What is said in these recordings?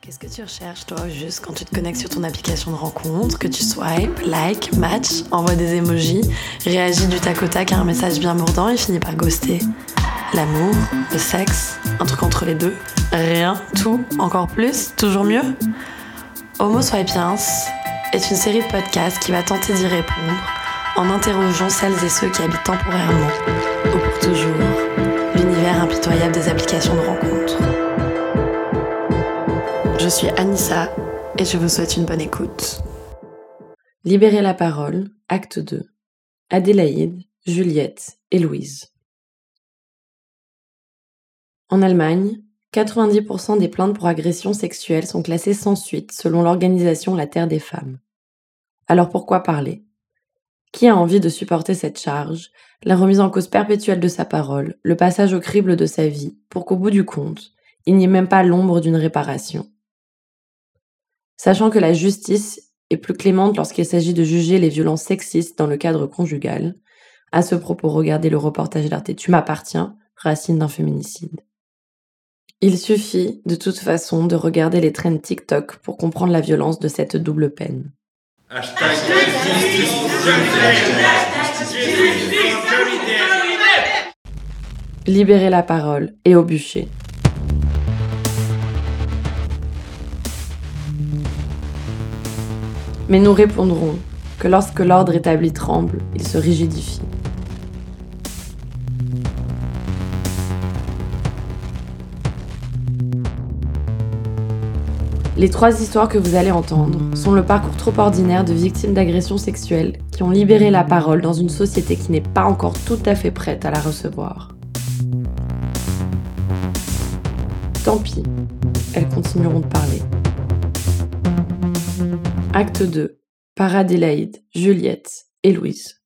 Qu'est-ce que tu recherches, toi, juste quand tu te connectes sur ton application de rencontre, que tu swipes, like, match, envoie des emojis, réagis du tac au tac à un message bien mordant et finis par ghoster L'amour, le sexe, un truc entre les deux, rien, tout, encore plus, toujours mieux Homo Swapiens est une série de podcasts qui va tenter d'y répondre en interrogeant celles et ceux qui habitent temporairement, ou pour toujours, l'univers impitoyable des applications de rencontre. Je suis Anissa et je vous souhaite une bonne écoute. Libérer la parole, acte 2. Adélaïde, Juliette et Louise. En Allemagne, 90% des plaintes pour agression sexuelle sont classées sans suite selon l'organisation La Terre des Femmes. Alors pourquoi parler? Qui a envie de supporter cette charge, la remise en cause perpétuelle de sa parole, le passage au crible de sa vie, pour qu'au bout du compte, il n'y ait même pas l'ombre d'une réparation Sachant que la justice est plus clémente lorsqu'il s'agit de juger les violences sexistes dans le cadre conjugal, à ce propos, regardez le reportage d'Arte Tu m'appartiens, racine d'un féminicide. Il suffit, de toute façon, de regarder les trends TikTok pour comprendre la violence de cette double peine. Libérer la parole et au bûcher. Mais nous répondrons que lorsque l'ordre établi tremble, il se rigidifie. Les trois histoires que vous allez entendre sont le parcours trop ordinaire de victimes d'agressions sexuelles qui ont libéré la parole dans une société qui n'est pas encore tout à fait prête à la recevoir. Tant pis, elles continueront de parler. Acte 2. Par Adélaïde, Juliette et Louise.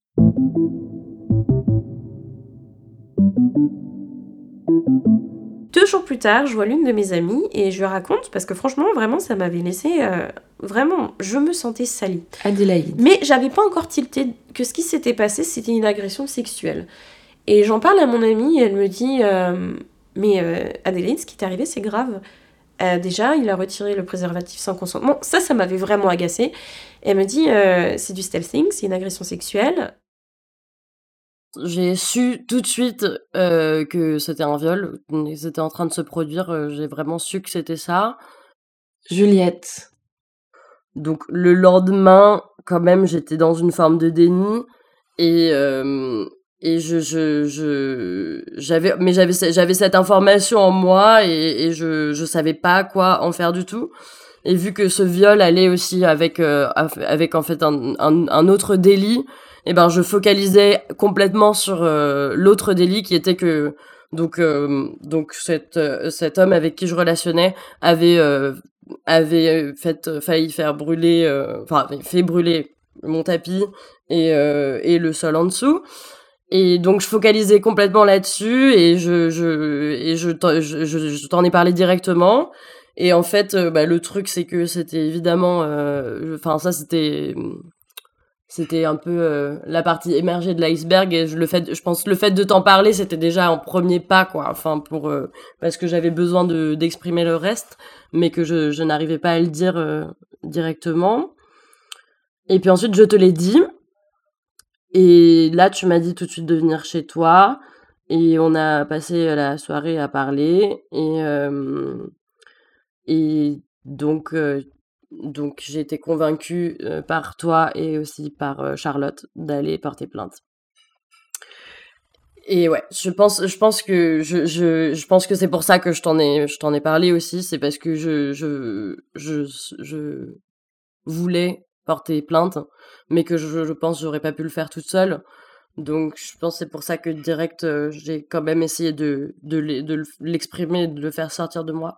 Deux jours plus tard, je vois l'une de mes amies et je lui raconte parce que franchement, vraiment, ça m'avait laissé. euh, vraiment, je me sentais salie. Adélaïde. Mais j'avais pas encore tilté que ce qui s'était passé, c'était une agression sexuelle. Et j'en parle à mon amie et elle me dit euh, Mais euh, Adélaïde, ce qui t'est arrivé, c'est grave. Euh, déjà, il a retiré le préservatif sans consentement. Ça, ça m'avait vraiment agacée. Et elle me dit euh, C'est du stealthing, c'est une agression sexuelle. J'ai su tout de suite euh, que c'était un viol, que c'était en train de se produire. J'ai vraiment su que c'était ça. Juliette. Donc le lendemain, quand même, j'étais dans une forme de déni et euh, et je je je j'avais mais j'avais j'avais cette information en moi et, et je je savais pas quoi en faire du tout. Et vu que ce viol allait aussi avec euh, avec en fait un, un, autre délit, et ben je focalisais complètement sur euh, l'autre délit qui était que donc euh, donc cet euh, cet homme avec qui je relationnais avait euh, avait euh, fait failli faire brûler enfin fait brûler mon tapis et et le sol en dessous et donc je focalisais complètement là-dessus et je je je t'en- je, t'en ai parlé directement. Et en fait euh, bah, le truc c'est que c'était évidemment euh, enfin ça c'était c'était un peu euh, la partie émergée de l'iceberg et je, le fait je pense le fait de t'en parler c'était déjà un premier pas quoi. Enfin pour parce que j'avais besoin de d'exprimer le reste mais que je, je n'arrivais pas à le dire directement. Et puis ensuite je te l'ai dit et là tu m'as dit tout de suite de venir chez toi et on a passé la soirée à parler et euh, et donc euh, donc j'ai été convaincue euh, par toi et aussi par euh, Charlotte d'aller porter plainte. Et ouais, je pense, je pense que je, je, je pense que c'est pour ça que je t'en ai, je t'en ai parlé aussi, c'est parce que je, je, je, je voulais porter plainte, mais que je, je pense j'aurais pas pu le faire toute seule. Donc je pense c'est pour ça que direct euh, j'ai quand même essayé de, de, l'e- de l'exprimer, de le faire sortir de moi.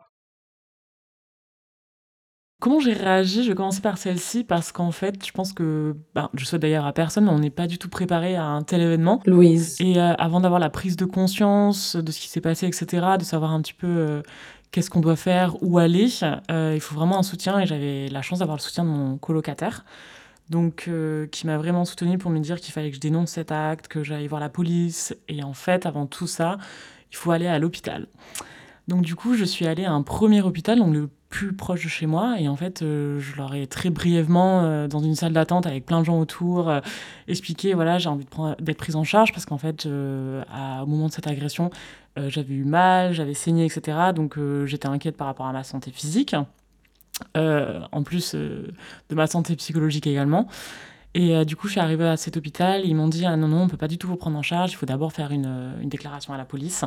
Comment j'ai réagi? Je vais commencer par celle-ci parce qu'en fait, je pense que, ben, je souhaite d'ailleurs à personne, mais on n'est pas du tout préparé à un tel événement. Louise. Et euh, avant d'avoir la prise de conscience de ce qui s'est passé, etc., de savoir un petit peu euh, qu'est-ce qu'on doit faire, où aller, euh, il faut vraiment un soutien. Et j'avais la chance d'avoir le soutien de mon colocataire, donc euh, qui m'a vraiment soutenu pour me dire qu'il fallait que je dénonce cet acte, que j'aille voir la police. Et en fait, avant tout ça, il faut aller à l'hôpital. Donc du coup, je suis allée à un premier hôpital, donc le plus proche de chez moi, et en fait, euh, je leur ai très brièvement, euh, dans une salle d'attente avec plein de gens autour, euh, expliqué, voilà, j'ai envie d'être prise en charge, parce qu'en fait, au moment de cette agression, j'avais eu mal, j'avais saigné, etc. Donc j'étais inquiète par rapport à ma santé physique, en plus de ma santé psychologique également. Et du coup, je suis arrivée à cet hôpital. Ils m'ont dit ah, non, non, on ne peut pas du tout vous prendre en charge. Il faut d'abord faire une, une, déclaration à la police.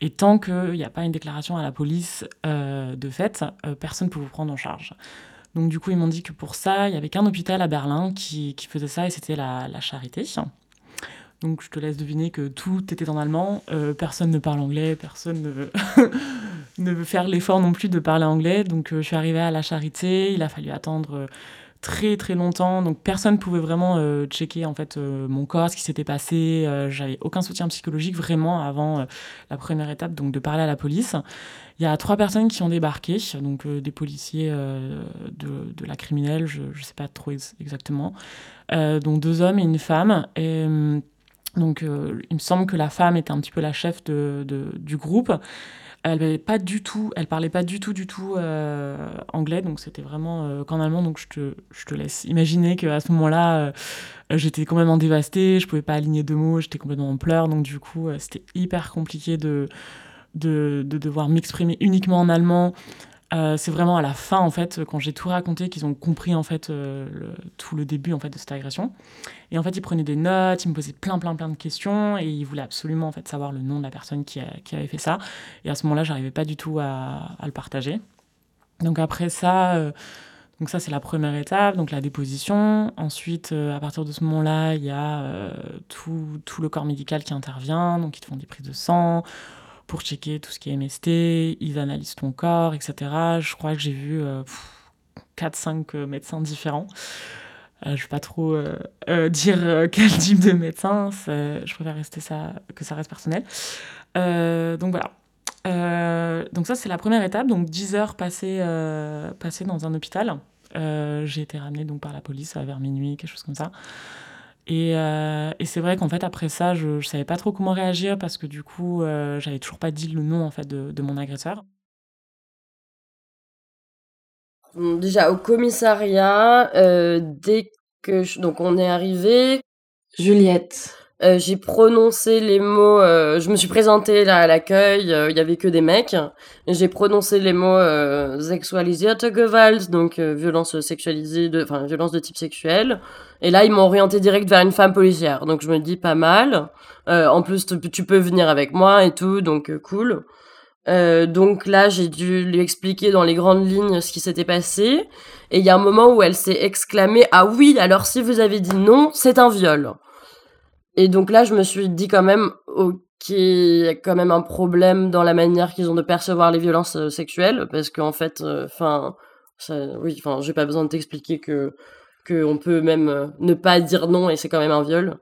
Et tant qu'il n'y a pas une déclaration à la police euh, de fait, personne ne peut vous prendre en charge. Donc, du coup, ils m'ont dit que pour ça, il n'y avait qu'un hôpital à Berlin qui, faisait ça et c'était la, Charité. Donc, je te laisse deviner que tout était en allemand. personne ne parle anglais, personne ne ne veut faire l'effort non plus de parler anglais. Donc, je suis arrivée à la Charité. Il a fallu attendre très très longtemps, donc personne ne pouvait vraiment euh, checker en fait euh, mon corps, ce qui s'était passé. Euh, j'avais aucun soutien psychologique vraiment avant la première étape, donc de parler à la police. Il y a trois personnes qui ont débarqué, donc des policiers de, de, la criminelle, je ne sais pas trop exactement, donc deux hommes et une femme. Et, donc il me semble que la femme était un petit peu la chef de, de du groupe. Elle avait pas du tout, elle parlait pas du tout, du tout euh, anglais, donc c'était vraiment euh, qu'en allemand. Donc je te, laisse imaginer qu'à ce moment-là, euh, j'étais complètement dévastée, je pouvais pas aligner deux mots, j'étais complètement en pleurs. Donc du coup, c'était hyper compliqué de, de devoir m'exprimer uniquement en allemand. Euh, c'est vraiment à la fin, en fait, quand j'ai tout raconté, qu'ils ont compris, en fait, euh, tout le début, en fait, de cette agression. Et en fait, ils prenaient des notes, ils me posaient plein, plein, plein de questions, et ils voulaient absolument, en fait, savoir le nom de la personne qui, avait fait ça. Et à ce moment-là, j'arrivais pas du tout à, le partager. Donc après ça, euh, donc ça, c'est la première étape, donc la déposition. Ensuite, à partir de ce moment-là, il y a tout, tout le corps médical qui intervient, donc ils te font des prises de sang, pour checker tout ce qui est MST, ils analysent ton corps, etc. Je crois que j'ai vu 4-5 euh, euh, médecins différents. Euh, je ne vais pas trop dire quel type de médecin, je préfère rester ça, que ça reste personnel. donc voilà. donc ça, c'est la première étape. Donc 10 heures passées, passées dans un hôpital. j'ai été ramenée donc, par la police vers minuit, quelque chose comme ça. Euh, et, c'est vrai qu'en fait, après ça, je ne savais pas trop comment réagir parce que du coup, euh, j'avais toujours pas dit le nom en fait, de, de mon agresseur. Déjà, au commissariat, euh, dès que. Donc, on est arrivé. Juliette. Euh, j'ai prononcé les mots, euh, je me suis présentée là à l'accueil, euh, il y avait que des mecs. J'ai prononcé les mots euh, sexualisierte Gewalt, donc violence sexualisée, de, enfin violence de type sexuel. Et là, ils m'ont orienté direct vers une femme policière. Donc je me dis pas mal. en plus, tu peux venir avec moi et tout, donc cool. donc là, j'ai dû lui expliquer dans les grandes lignes ce qui s'était passé. Et il y a un moment où elle s'est exclamée Ah oui, alors si vous avez dit non, c'est un viol. Et donc là, je me suis dit quand même, ok, il y a quand même un problème dans la manière qu'ils ont de percevoir les violences euh, sexuelles, parce qu'en fait, euh, enfin, oui, enfin, j'ai pas besoin de t'expliquer que qu'on peut même euh, ne pas dire non et c'est quand même un viol.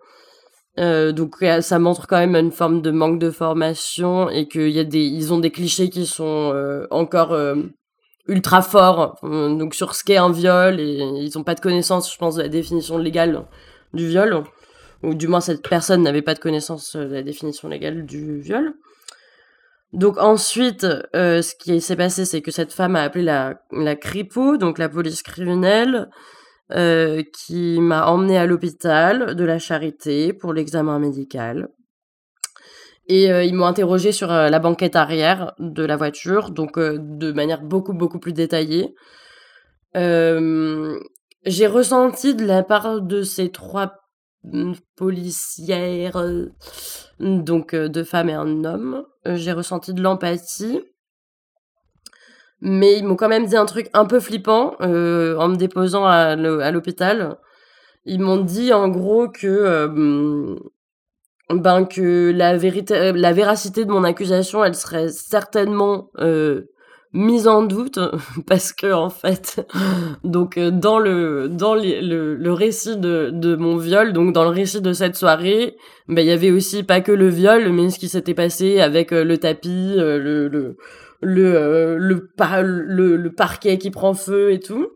donc ça montre quand même une forme de manque de formation et qu'il y a des, ils ont des clichés qui sont encore ultra forts donc sur ce qu'est un viol et ils ont pas de connaissance, je pense, de la définition légale du viol ou du moins cette personne n'avait pas de connaissance de la définition légale du viol. Donc ensuite, euh, ce qui s'est passé, c'est que cette femme a appelé la, la CRIPO, donc la police criminelle, euh, qui m'a emmené à l'hôpital de la Charité pour l'examen médical. Et euh, ils m'ont interrogé sur la banquette arrière de la voiture, donc de manière beaucoup beaucoup plus détaillée. J'ai ressenti de la part de ces trois policière, euh, donc euh, deux femmes et un homme. Euh, j'ai ressenti de l'empathie. Mais ils m'ont quand même dit un truc un peu flippant en me déposant à l'hôpital. Ils m'ont dit en gros que ben que la vérité la véracité de mon accusation elle serait certainement mise en doute parce que en fait donc euh, dans le dans le, le, récit de, de mon viol donc dans le récit de cette soirée ben il y avait aussi pas que le viol mais ce qui s'était passé avec euh, le tapis euh, le le le, le, le, parquet qui prend feu et tout.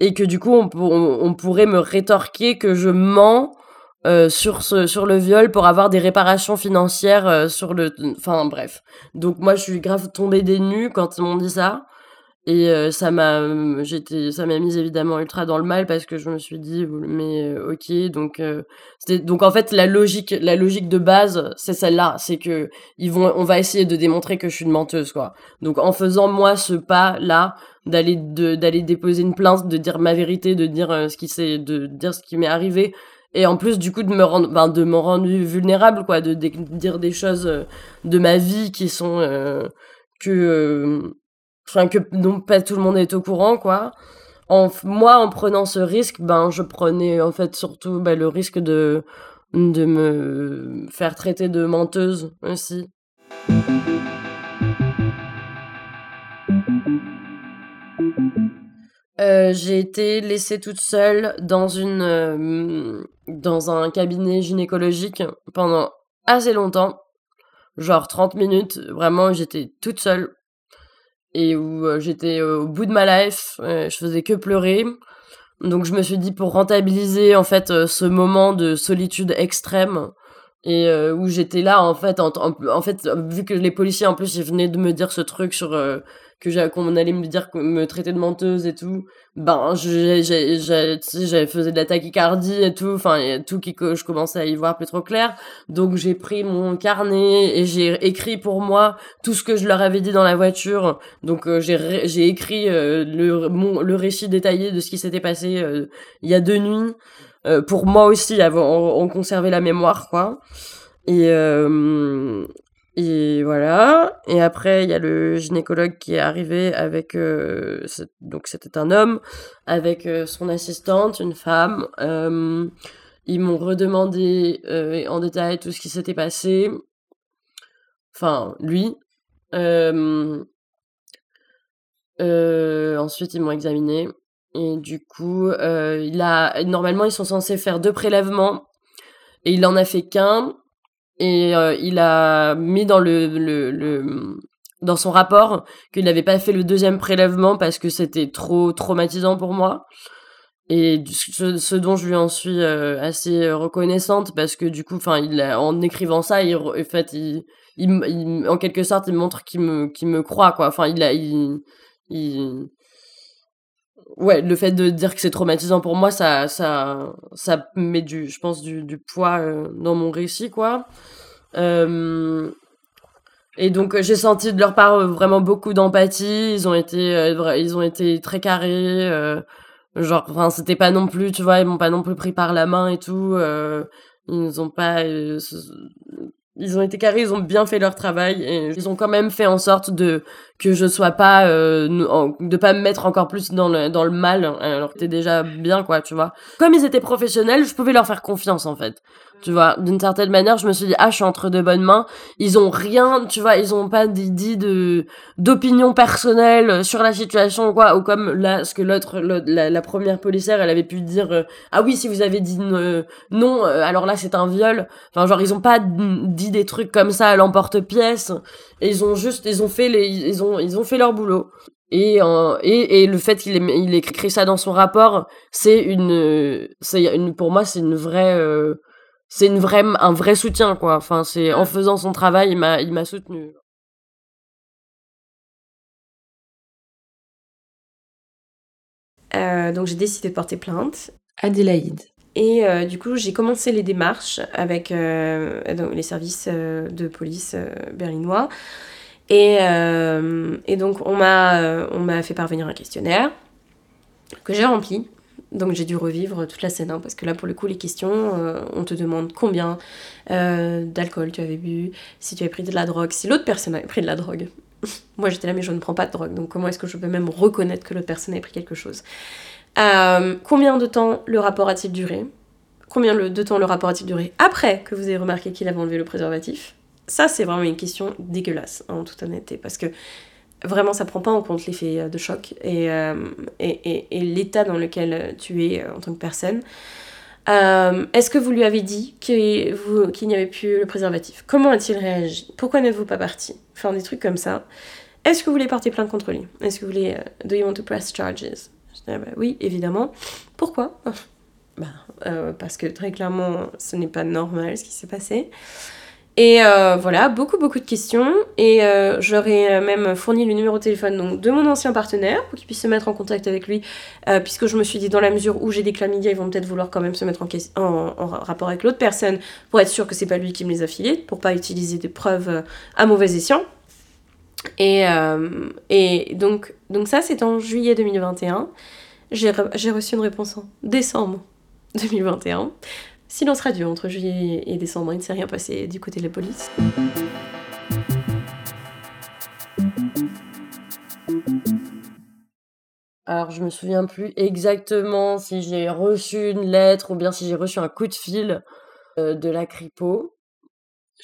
Et que du coup on, on, pourrait me rétorquer que je mens euh, sur ce sur le viol pour avoir des réparations financières euh, sur le enfin bref. Donc moi je suis grave tombée des nues quand ils m'ont dit ça. Et euh, ça m'a j'étais ça m'a mise évidemment ultra dans le mal parce que je me suis dit mais ok donc c'était donc en fait la logique la logique de base c'est celle-là. C'est que ils vont on va essayer de démontrer que je suis une menteuse quoi. Donc en faisant moi ce pas là d'aller d'aller déposer une plainte de dire ma vérité de dire ce qui s'est de dire ce qui m'est arrivé et en plus du coup de me rendre ben, de me rendre vulnérable quoi de, dire des choses euh, de ma vie qui sont euh, que euh, enfin que pas tout le monde est au courant quoi. En moi en prenant ce risque ben je prenais en fait surtout ben, le risque de de me faire traiter de menteuse aussi. J'ai été laissée toute seule dans une dans un cabinet gynécologique pendant assez longtemps, genre 30 minutes, vraiment j'étais toute seule et où euh, j'étais au bout de ma life, je faisais que pleurer. Donc je me suis dit pour rentabiliser en fait ce moment de solitude extrême et où j'étais là en fait en, en, fait vu que les policiers en plus ils venaient de me dire ce truc sur que qu'on allait me dire me traiter de menteuse et tout ben j'ai j'avais faisais de la tachycardie et tout enfin tout qui je commençais à y voir plus trop clair. Donc j'ai pris mon carnet et j'ai écrit pour moi tout ce que je leur avais dit dans la voiture. Donc euh, j'ai j'ai écrit euh, le mon le récit détaillé de ce qui s'était passé euh, il y a deux nuits pour moi aussi avant on, conservait la mémoire quoi. Et et voilà. Et après, il y a le gynécologue qui est arrivé avec, euh, donc c'était un homme, avec euh, son assistante, une femme. Euh, ils m'ont redemandé en détail tout ce qui s'était passé. Enfin, lui. ensuite, ils m'ont examiné. Et du coup, il a, normalement, ils sont censés faire deux prélèvements. Et il en a fait qu'un et euh, il a mis dans le, le, dans son rapport qu'il n'avait pas fait le deuxième prélèvement parce que c'était trop traumatisant pour moi. Et ce, dont je lui en suis euh, assez reconnaissante parce que du coup, en écrivant ça, en quelque sorte, il montre qu'il me, qu'il me croit. Enfin, il, ouais, le fait de dire que c'est traumatisant pour moi, ça, ça, ça met du, je pense, du, du poids euh, dans mon récit, quoi. Euh, et donc j'ai senti de leur part euh, vraiment beaucoup d'empathie. Ils ont été, ils ont été très carrés. genre, enfin, c'était pas non plus, tu vois, ils m'ont pas non plus pris par la main et tout. ils ont pas ils ont été carrés, ils ont bien fait leur travail et ils ont quand même fait en sorte de que je sois pas euh, de pas me mettre encore plus dans le dans le mal alors que t'es déjà bien quoi, tu vois. Comme ils étaient professionnels, je pouvais leur faire confiance en fait. Tu vois, d'une certaine manière, je me suis dit ah, je suis entre de bonnes mains. Ils ont rien, tu vois, ils ont pas dit de d'opinion personnelle sur la situation quoi ou comme là ce que l'autre la, première policière, elle avait pu dire euh, ah oui, si vous avez dit non, euh, alors là c'est un viol. Enfin genre ils ont pas dit des trucs comme ça à l'emporte-pièce ils ont juste ils ont fait les ils ont ils ont fait leur boulot. Et, et, et le fait qu'il ait, il écrit ça dans son rapport, c'est une, c'est une, pour moi, c'est une vraie, euh, c'est une vraie, un vrai soutien, quoi. Enfin, c'est en faisant son travail, il m'a, il m'a soutenu. Euh, donc j'ai décidé de porter plainte. Adélaïde. Et euh, du coup, j'ai commencé les démarches avec euh, les services de police berlinois. Et, et, donc, on m'a, on m'a fait parvenir un questionnaire que j'ai rempli donc j'ai dû revivre toute la scène, hein, parce que là pour le coup les questions, euh, on te demande combien euh, d'alcool tu avais bu, si tu avais pris de la drogue, si l'autre personne avait pris de la drogue. Moi j'étais là mais je ne prends pas de drogue, donc comment est-ce que je peux même reconnaître que l'autre personne a pris quelque chose? Euh, Combien de temps le rapport a-t-il duré? Combien de temps le rapport a-t-il duré après que vous ayez remarqué qu'il avait enlevé le préservatif? Ça c'est vraiment une question dégueulasse, hein, en toute honnêteté, parce que vraiment ça prend pas en compte l'effet euh, de choc euh, et, et, l'état dans lequel tu es euh, en tant que personne. Est-ce que vous lui avez dit qu'il n'y avait plus le préservatif? Comment a-t-il réagi? Pourquoi n'êtes-vous pas parti? Enfin, des trucs comme ça. Est-ce que vous voulez porter plainte contre lui? Est-ce que vous voulez... do you want to press charges? Ah bah Oui, évidemment. Pourquoi? Bah, parce que très clairement, ce n'est pas normal ce qui s'est passé. Et euh, voilà, beaucoup, beaucoup de questions. Et euh, j'aurais euh, même fourni le numéro de téléphone de mon ancien partenaire pour qu'il puisse se mettre en contact avec lui, puisque je me suis dit, dans la mesure où j'ai des chlamydia, ils vont peut-être vouloir quand même se mettre en, en, rapport avec l'autre personne pour être sûr que c'est pas lui qui me les a filés, pour pas utiliser des preuves à mauvais escient. Et, et donc, donc ça, c'est en juillet 2021. J'ai reçu une réponse en décembre 2021. Silence radio entre juillet et décembre, il ne s'est rien passé du côté de la police. Alors, je me souviens plus exactement si j'ai reçu une lettre ou bien si j'ai reçu un coup de fil euh, de la Cripo.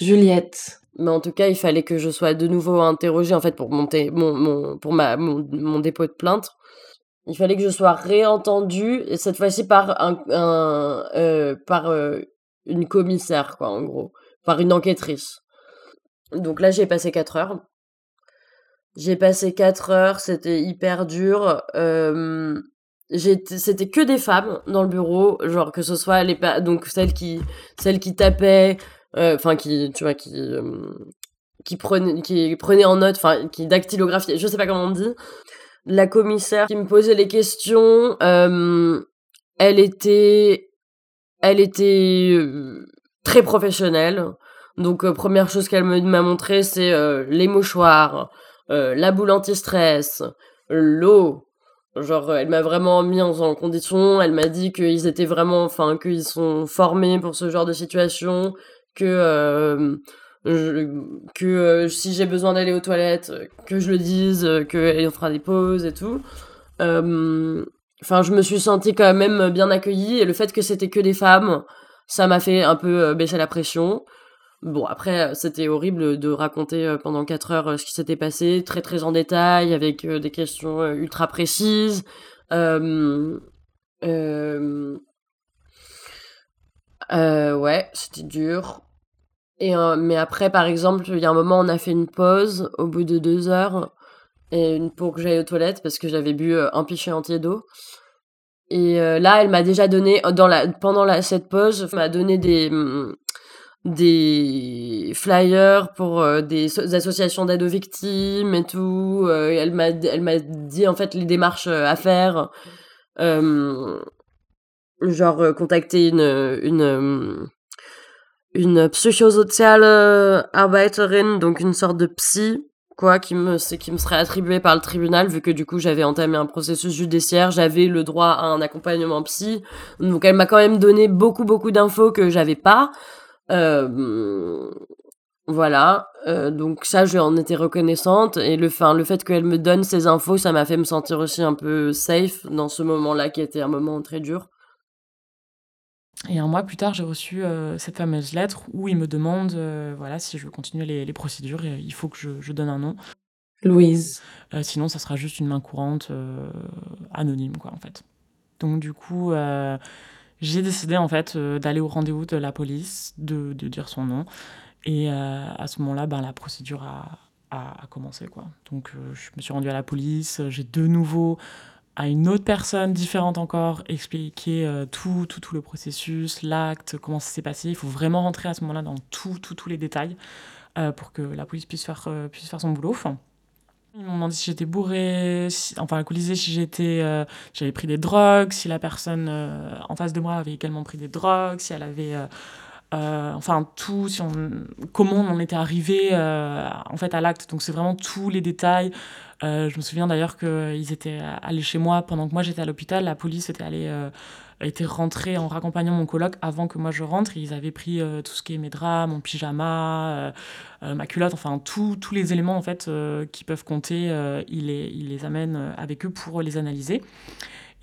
Juliette. Mais en tout cas, il fallait que je sois de nouveau interrogée en fait pour monter mon, pour ma, mon dépôt de plainte il fallait que je sois réentendue, et cette fois-ci par un, euh, par euh, une commissaire, quoi, en gros, par une enquêtrice. Donc là, j'ai passé 4 heures. J'ai passé 4 heures, c'était hyper dur. c'était que des femmes dans le bureau, genre que ce soit les donc celles qui celles qui tapaient, euh, enfin qui tu vois qui qui prenaient qui prenaient en note, enfin qui dactylographiaient, je sais pas comment on dit la commissaire qui me posait les questions, elle était, elle était très professionnelle. Donc première chose qu'elle m'a montré, c'est les mouchoirs, la boule anti-stress, l'eau. Genre, elle m'a vraiment mis en, condition. Elle m'a dit qu'ils étaient vraiment, enfin, qu'ils sont formés pour ce genre de situation, que que euh, si j'ai besoin d'aller aux toilettes, euh, que je le dise, euh, qu'elle fera des pauses et tout. Enfin, je me suis sentie quand même bien accueillie et le fait que c'était que des femmes, ça m'a fait un peu baisser la pression. Bon, après, c'était horrible de raconter pendant 4 heures ce qui s'était passé, très très en détail, avec des questions ultra précises. Euh, ouais, c'était dur. Et, euh, mais après, par exemple, il y a un moment, on a fait une pause au bout de deux heures et pour que j'aille aux toilettes parce que j'avais bu euh, un pichet entier d'eau. Et euh, là, elle m'a déjà donné, pendant cette pause, m'a donné des, mm, flyers pour des, associations d'aide aux victimes et tout. elle m'a dit en fait les démarches à faire. genre contacter une, une une psychosociale euh, arbeiterin, donc une sorte de psy, quoi, qui me, qui me serait attribuée par le tribunal, vu que du coup j'avais entamé un processus judiciaire, j'avais le droit à un accompagnement psy. Donc elle m'a quand même donné beaucoup, beaucoup d'infos que j'avais pas. Euh, voilà, euh, donc ça, je en étais reconnaissante. Et le, fin, le fait qu'elle me donne ces infos, ça m'a fait me sentir aussi un peu safe dans ce moment-là qui était un moment très dur. Et un mois plus tard, j'ai reçu euh, cette fameuse lettre où il me demande euh, voilà, si je veux continuer les, procédures, il faut que je, donne un nom. Louise. Euh, sinon, ça sera juste une main courante anonyme, quoi, en fait. Donc, du coup, j'ai décidé, en fait, d'aller au rendez-vous de la police, de, de, dire son nom. Et à ce moment-là, ben, la procédure a, a, a commencé, quoi. Donc, je me suis rendue à la police, j'ai de nouveau à une autre personne différente encore, expliquer euh, tout, tout, tout le processus, l'acte, comment ça s'est passé. Il faut vraiment rentrer à ce moment-là dans tout, tout, tous les détails euh, pour que la police puisse faire, euh, puisse faire son boulot. Ils m'ont demandé si j'étais bourré, enfin alcoolisé, si j'étais, j'avais pris des drogues, si la personne en face de moi avait également pris des drogues, si elle avait, enfin tout, si on, comment on en était arrivé en fait à l'acte. Donc c'est vraiment tous les détails. Euh, je me souviens d'ailleurs qu'ils étaient allés chez moi pendant que moi j'étais à l'hôpital. La police était allée, euh, était rentrée en raccompagnant mon coloc avant que moi je rentre. ils avaient pris euh, tout ce qui est mes draps, mon pyjama, ma culotte, enfin tous les éléments en fait qui peuvent compter. ils, les, ils les amènent avec eux pour les analyser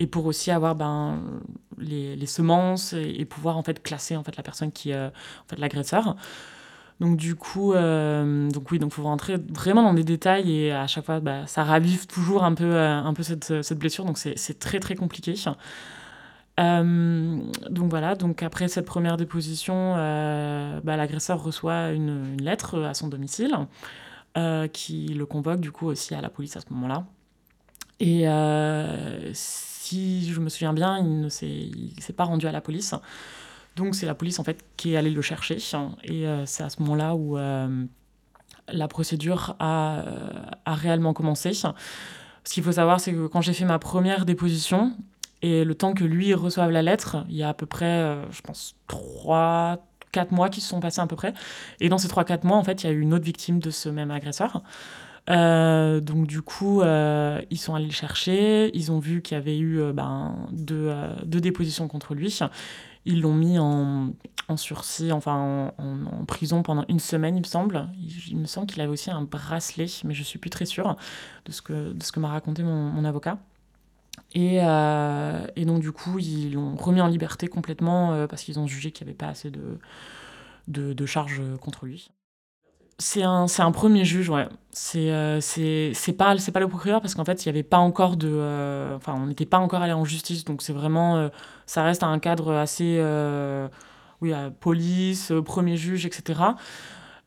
et pour aussi avoir ben, les, les semences et, pouvoir en fait classer en fait la personne qui est en fait l'agresseur. Donc du coup, euh, donc oui, donc faut rentrer vraiment dans des détails et à chaque fois, bah, ça ravive toujours un peu, euh, un peu cette, cette blessure. Donc c'est très très compliqué. Euh, donc voilà, donc après cette première déposition, bah, l'agresseur reçoit une, une, lettre à son domicile qui le convoque du coup aussi à la police à ce moment-là. Et si je me souviens bien, il ne s'est pas rendu à la police. Donc c'est la police en fait qui est allée le chercher. Et c'est à ce moment-là où la procédure a, a réellement commencé. Ce qu'il faut savoir, c'est que quand j'ai fait ma première déposition, et le temps que lui reçoive la lettre, il y a à peu près, je pense, 3, 4 mois qui se sont passés à peu près. Et dans ces 3-4 mois, en fait, il y a eu une autre victime de ce même agresseur. Euh, donc du coup, euh, ils sont allés le chercher, ils ont vu qu'il y avait eu euh, ben, deux, deux, dépositions contre lui. Ils l'ont mis en, en, sursis, enfin en, prison pendant une semaine, il me semble. Il, me semble qu'il avait aussi un bracelet, mais je suis plus très sûre de ce que, de ce que m'a raconté mon, mon avocat. Et, et, donc du coup, ils l'ont remis en liberté complètement parce qu'ils ont jugé qu'il n'y avait pas assez de, de, de charges contre lui. C'est un, un premier juge, ouais. C'est euh, pas, pas le procureur parce qu'en fait, il n'y avait pas encore de. Euh, enfin, on n'était pas encore allé en justice, donc c'est vraiment. Euh, ça reste un cadre assez. oui, police, premier juge, etc.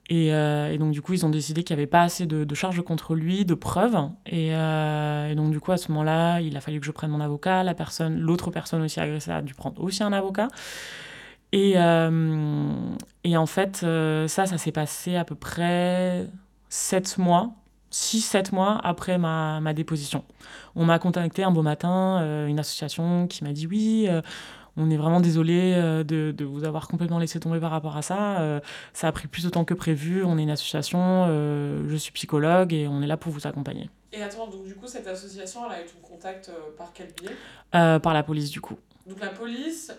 Et, et, donc, du coup, ils ont décidé qu'il n'y avait pas assez de, charges contre lui, de preuves. Et, donc, du coup, à ce moment-là, il a fallu que je prenne mon avocat. La personne, l'autre personne aussi agressée a dû prendre aussi un avocat. Et, euh, et en fait, euh, ça, ça s'est passé à peu près 7 mois, 6-7 mois après ma, ma, déposition. On m'a contacté un beau matin, euh, une association qui m'a dit oui, on est vraiment désolé de, de, vous avoir complètement laissé tomber par rapport à ça. ça a pris plus de temps que prévu. On est une association, je suis psychologue et on est là pour vous accompagner. Et attends, donc du coup, cette association, elle a eu ton contact par quel biais? Par la police, du coup. Donc la police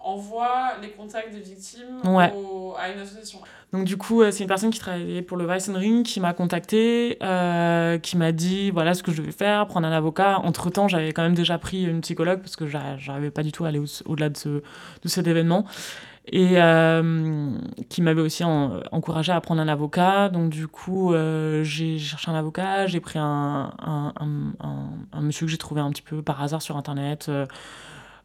envoie les contacts des victimes à une association. Donc du coup, euh, c'est une personne qui travaillait pour le Ring qui m'a contacté, euh, qui m'a dit voilà ce que je devais faire, prendre un avocat. Entre temps, j'avais quand même déjà pris une psychologue parce que j'arrivais pas du tout à aller au-delà de, ce, de cet événement et euh, qui m'avait aussi encouragé à prendre un avocat. Donc du coup, j'ai cherché un avocat, j'ai pris un, un, un, un, monsieur que j'ai trouvé un petit peu par hasard sur Internet.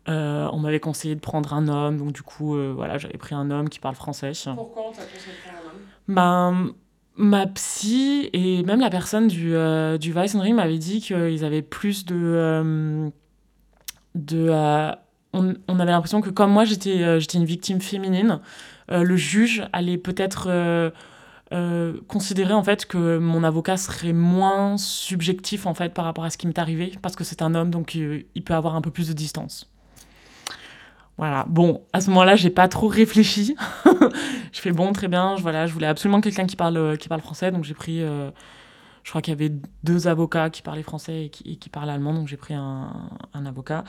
Euh, on m'avait conseillé de prendre un homme, donc du coup, euh, voilà, j'avais pris un homme qui parle français. Pourquoi on t'a conseillé de prendre un homme Ben, ma psy et même la personne du, euh, du Ring m'avaient dit qu'ils avaient plus de... de on, on, avait l'impression que comme moi, j'étais j'étais une victime féminine, le juge allait peut-être... considérer en fait que mon avocat serait moins subjectif en fait par rapport à ce qui m'est arrivé parce que c'est un homme donc il peut avoir un peu plus de distance. Voilà. Bon, à ce moment-là, j'ai pas trop réfléchi. je fais bon, très bien. Je, voilà, je voulais absolument quelqu'un qui parle, euh, qui parle français, donc j'ai pris. Euh, je crois qu'il y avait deux avocats qui parlaient français et qui, parlaient allemand, donc j'ai pris un, un avocat.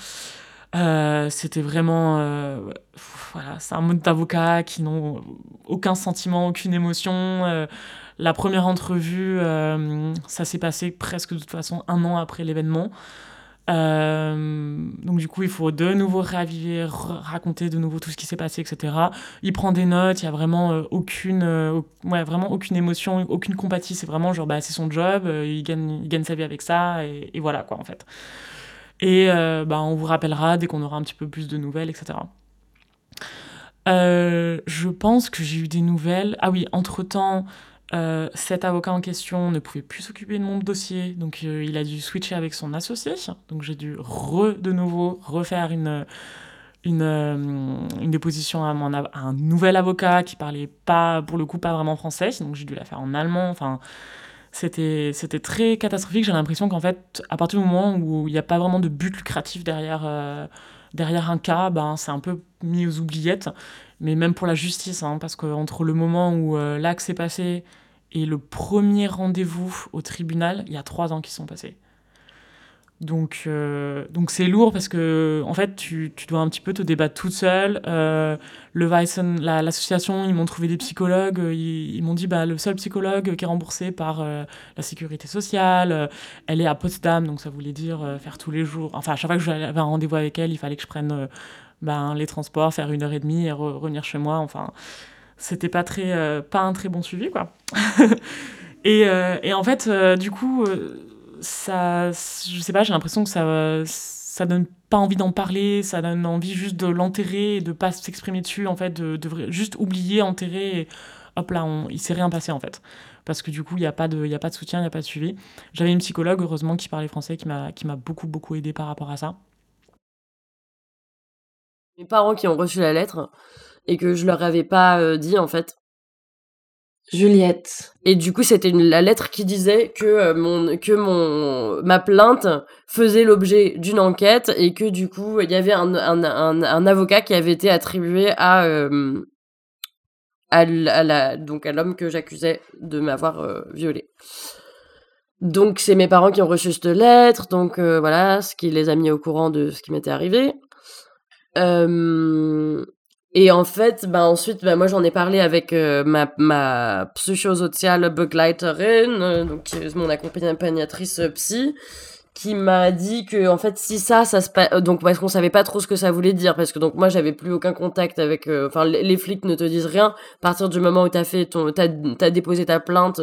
Euh, c'était vraiment. voilà, c'est un mode d'avocats qui n'ont aucun sentiment, aucune émotion. la première entrevue, ça s'est passé presque de toute façon un an après l'événement. Euh, donc du coup, il faut de nouveau raviver, raconter de nouveau tout ce qui s'est passé, etc. Il prend des notes, il y a vraiment euh, aucune, euh, ouais, vraiment aucune émotion, aucune compatie. C'est vraiment genre, bah, c'est son job, il gagne, il gagne sa vie avec ça, et, voilà quoi en fait. Et bah, on vous rappellera dès qu'on aura un petit peu plus de nouvelles, etc. je pense que j'ai eu des nouvelles. Ah oui, entre temps. Euh, cet avocat en question ne pouvait plus s'occuper de mon dossier, donc euh, il a dû switcher avec son associé. Donc j'ai dû re, de nouveau refaire une, une, euh, déposition à, un nouvel avocat qui parlait pas, pour le coup, pas vraiment français. Donc j'ai dû la faire en allemand. Enfin, c'était très catastrophique. J'ai l'impression qu'en fait, à partir du moment où il n'y a pas vraiment de but lucratif derrière derrière un cas, ben, c'est un peu mis aux oubliettes. Mais même pour la justice, hein, parce qu'entre le moment où l'acte s'est passé et le premier rendez-vous au tribunal, il y a trois ans qui sont passés. Donc, euh, donc c'est lourd parce que en fait, tu, tu, dois un petit peu te débattre toute seule. Euh, le Weissen, l'association, ils m'ont trouvé des psychologues. Ils, m'ont dit bah le seul psychologue qui est remboursé par euh, la sécurité sociale, elle est à Potsdam, donc ça voulait dire faire tous les jours. Enfin, à chaque fois que j'avais un rendez-vous avec elle, il fallait que je prenne ben, les transports, faire une heure et demie et revenir chez moi. Enfin, c'était pas très euh, pas un très bon suivi quoi et, euh, et, en fait euh, du coup ça je sais pas j'ai l'impression que ça ça donne pas envie d'en parler ça donne envie juste de l'enterrer et de pas s'exprimer dessus en fait de, juste oublier enterrer hop là, on, il s'est rien passé en fait. Parce que du coup, il n'y a, pas de, y a pas de soutien, il n'y a pas de suivi. J'avais une psychologue, heureusement, qui parlait français, qui m'a beaucoup, beaucoup aidé par rapport à ça. Mes parents qui ont reçu la lettre et que je leur avais pas euh, dit en fait. Juliette. Et du coup, c'était la lettre qui disait que euh, mon que mon ma plainte faisait l'objet d'une enquête et que du coup, il y avait un, un, un, avocat qui avait été attribué à euh, à, la donc à l'homme que j'accusais de m'avoir euh, violée. Donc c'est mes parents qui ont reçu cette lettre, donc voilà, ce qui les a mis au courant de ce qui m'était arrivé. Euh, et en fait, bah ensuite, bah moi j'en ai parlé avec euh, ma, ma psychosociale Begleiterin, euh, donc mon accompagnatrice euh, psy, qui m'a dit que en fait si ça, ça se passe, donc parce qu'on savait pas trop ce que ça voulait dire, parce que donc moi j'avais plus aucun contact avec, enfin les, flics ne te disent rien à partir du moment où t'as fait ton, t'as as déposé ta plainte,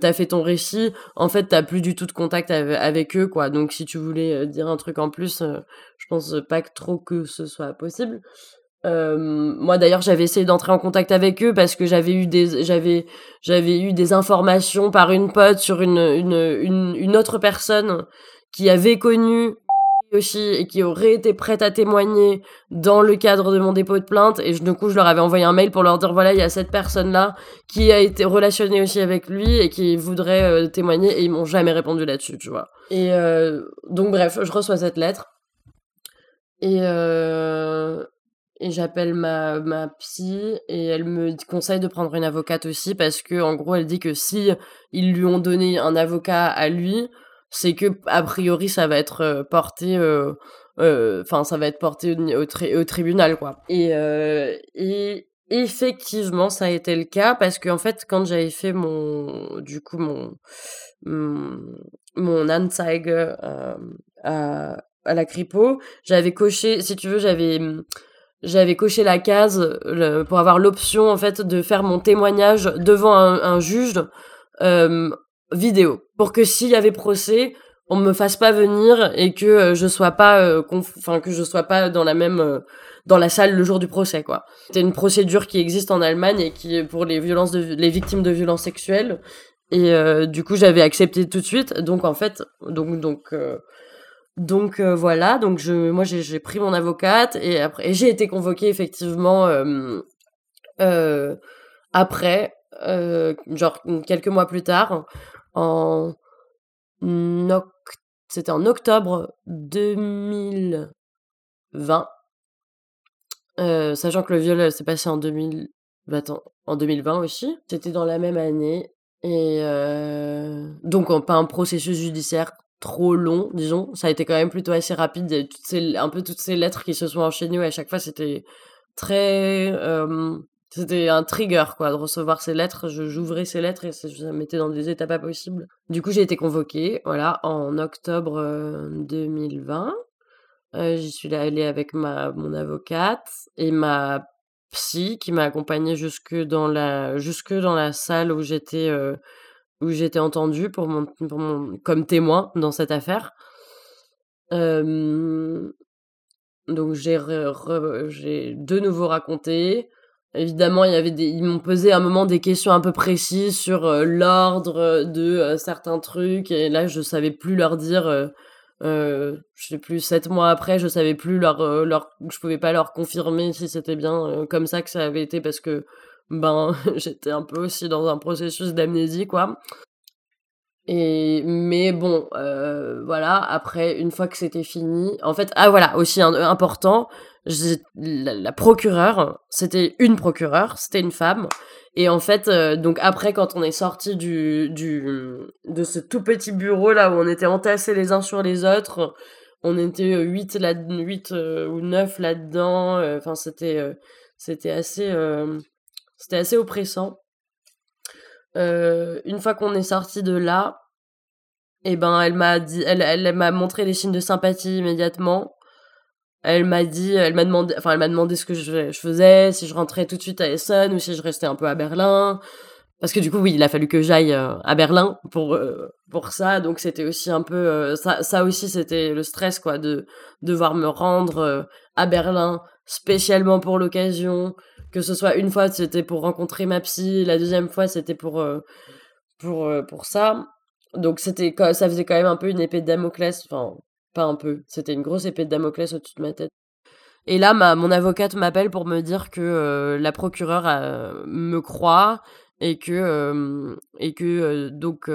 t'as fait ton récit, en fait t'as plus du tout de contact avec, avec, eux quoi. Donc si tu voulais dire un truc en plus, je pense pas que trop que ce soit possible. Euh, moi d'ailleurs j'avais essayé d'entrer en contact avec eux parce que j'avais eu des j'avais j'avais eu des informations par une pote sur une une, une, autre personne qui avait connu aussi et qui aurait été prête à témoigner dans le cadre de mon dépôt de plainte. Et du coup je leur avais envoyé un mail pour leur dire voilà il y a cette personne là qui a été relationnée aussi avec lui et qui voudrait euh, témoigner. Et ils m'ont jamais répondu là-dessus tu vois. Et euh, donc bref je reçois cette lettre. Et et j'appelle ma, ma psy et elle me conseille de prendre une avocate aussi parce que en gros elle dit que si ils lui ont donné un avocat à lui, c'est que a priori ça va être euh, porté euh, euh, enfin ça va être porté au, au, tribunal quoi. Et et effectivement ça a été le cas parce que en fait quand j'avais fait mon du coup mon mon, Anzeige à, à la Cripo, j'avais coché si tu veux j'avais j'avais coché la case pour avoir l'option en fait de faire mon témoignage devant un, juge euh, vidéo. Pour que s'il y avait procès on me fasse pas venir et que euh, je sois pas euh, enfin que je sois pas dans la même dans la salle le jour du procès quoi. C'est une procédure qui existe en Allemagne et qui est pour les violences les victimes de violences sexuelles. Et du coup j'avais accepté tout de suite. Donc en fait donc donc donc euh, voilà, donc je, moi j'ai pris mon avocate et après j'ai été convoquée effectivement euh, euh, après, genre quelques mois plus tard, en c'était en octobre 2020, sachant que le viol s'est passé en 2000, bah, en 2020 aussi. C'était dans la même année et donc pas un processus judiciaire trop long, disons. Ça a été quand même plutôt assez rapide. Il y a toutes ces, un peu toutes ces lettres qui se sont enchaînées. Et à chaque fois, c'était très. Euh, c'était un trigger, quoi, de recevoir ces lettres. J'ouvrais ces lettres et ça me mettait dans des états pas possibles. Du coup, j'ai été convoquée, voilà, en octobre 2020. Euh, euh, j'y suis allée avec ma, mon avocate et ma psy qui m'a accompagnée jusque dans la, jusque dans la salle où j'étais où j'étais entendue comme témoin dans cette affaire. donc j'ai de nouveau raconté. Évidemment, il y ils m'ont posé à un moment des questions un peu précises sur l'ordre de certains trucs et là je savais plus leur dire. Je sais plus sept mois après, je savais plus leur, leur je pouvais pas leur confirmer si c'était bien comme ça que ça avait été parce que ben j'étais un peu aussi dans un processus d'amnésie quoi. Et mais bon, euh, voilà. Après, une fois que c'était fini, en fait, ah voilà, aussi important, la, procureure, c'était une procureure, c'était une femme. Et en fait, euh, donc après, quand on est sorti du, du de ce tout petit bureau là où on était entassés les uns sur les autres, on était 8 là, 8 euh, ou 9 là-dedans. Enfin, c'était c'était assez c'était assez oppressant. Euh, une fois qu'on est sorti de là, eh ben elle m'a dit, elle, elle, m'a montré les signes de sympathie immédiatement. Elle m'a dit, elle m'a demandé, enfin elle m'a demandé ce que je, je, faisais, si je rentrais tout de suite à Essen ou si je restais un peu à Berlin. parce que du coup, oui, il a fallu que j'aille à Berlin pour pour ça, donc c'était aussi un peu ça, ça aussi c'était le stress quoi de devoir me rendre à Berlin spécialement pour l'occasion, que ce soit une fois c'était pour rencontrer ma psy, la deuxième fois c'était pour pour pour ça. Donc c'était ça faisait quand même un peu une épée de Damoclès, enfin pas un peu, c'était une grosse épée de Damoclès au-dessus de ma tête. Et là, ma, mon avocate m'appelle pour me dire que la procureure me croit et que et que donc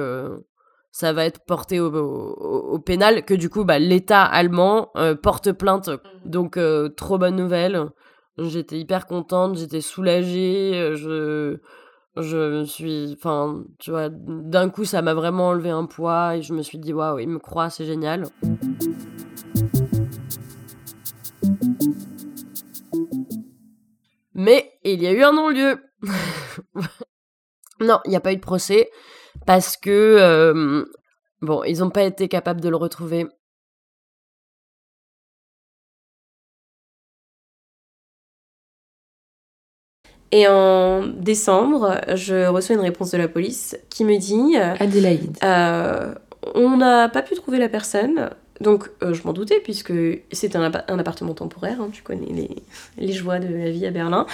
ça va être porté au, au, pénal que du coup bah, l'État allemand porte plainte. Mmh donc trop bonne nouvelle. J'étais hyper contente j'étais soulagée je je me suis enfin tu vois d'un coup ça m'a vraiment enlevé un poids et je me suis dit waouh il me croit c'est génial. Mais il y a eu un non-lieu. Non, il n'y a pas eu de procès parce que, bon, ils n'ont pas été capables de le retrouver. Et en décembre, je reçois une réponse de la police qui me dit Adélaïde. Euh, on n'a pas pu trouver la personne. Donc euh, je m'en doutais puisque c'est un, appartement temporaire, hein, tu connais les, les, joies de la vie à Berlin.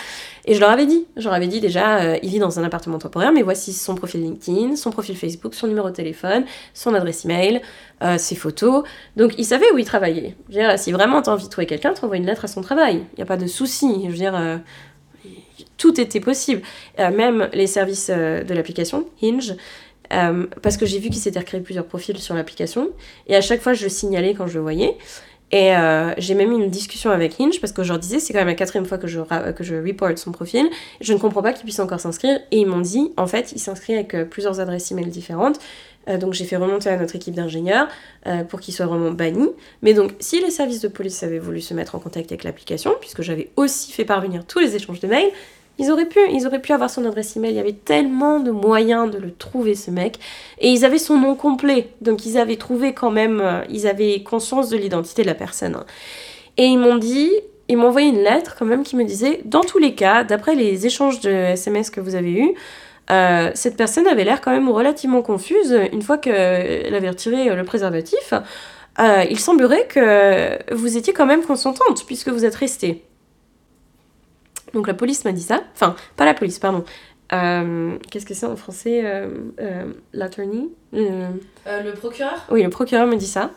Et je leur avais dit, je leur avais dit déjà, euh, il vit dans un appartement temporaire, mais voici son profil LinkedIn, son profil Facebook, son numéro de téléphone, son adresse email, euh, ses photos. Donc ils savaient où il travaillait. Je veux dire, si vraiment tu as envie de trouver quelqu'un, tu envoies une lettre à son travail. Il n'y a pas de souci. Je veux dire, tout était possible. même les services de l'application, Hinge, euh, parce que j'ai vu qu'il s'était recréé plusieurs profils sur l'application. Et à chaque fois, je le signalais quand je le voyais. Et euh, j'ai même eu une discussion avec Hinge parce que je leur disais, c'est quand même la quatrième fois que je, que je report son profil. Je ne comprends pas qu'il puisse encore s'inscrire. Et ils m'ont dit, en fait, il s'inscrit avec euh, plusieurs adresses email différentes. donc j'ai fait remonter à notre équipe d'ingénieurs pour qu'il soit vraiment banni. Mais donc, si les services de police avaient voulu se mettre en contact avec l'application, puisque j'avais aussi fait parvenir tous les échanges de mails, ils auraient pu, ils auraient pu avoir son adresse email. Il y avait tellement de moyens de le trouver, ce mec. Et ils avaient son nom complet. Donc ils avaient trouvé quand même, euh, ils avaient conscience de l'identité de la personne. Hein. Et ils m'ont dit, ils m'ont envoyé une lettre quand même qui me disait, dans tous les cas, d'après les échanges de SMS que vous avez eus, euh, cette personne avait l'air quand même relativement confuse une fois qu'elle avait retiré le préservatif. Euh, il semblerait que vous étiez quand même consentante puisque vous êtes restée. Donc la police m'a dit ça. Enfin, pas la police, pardon. Euh, qu'est-ce que c'est en français euh, euh, L'attorney? Le procureur? Oui, le procureur me dit ça.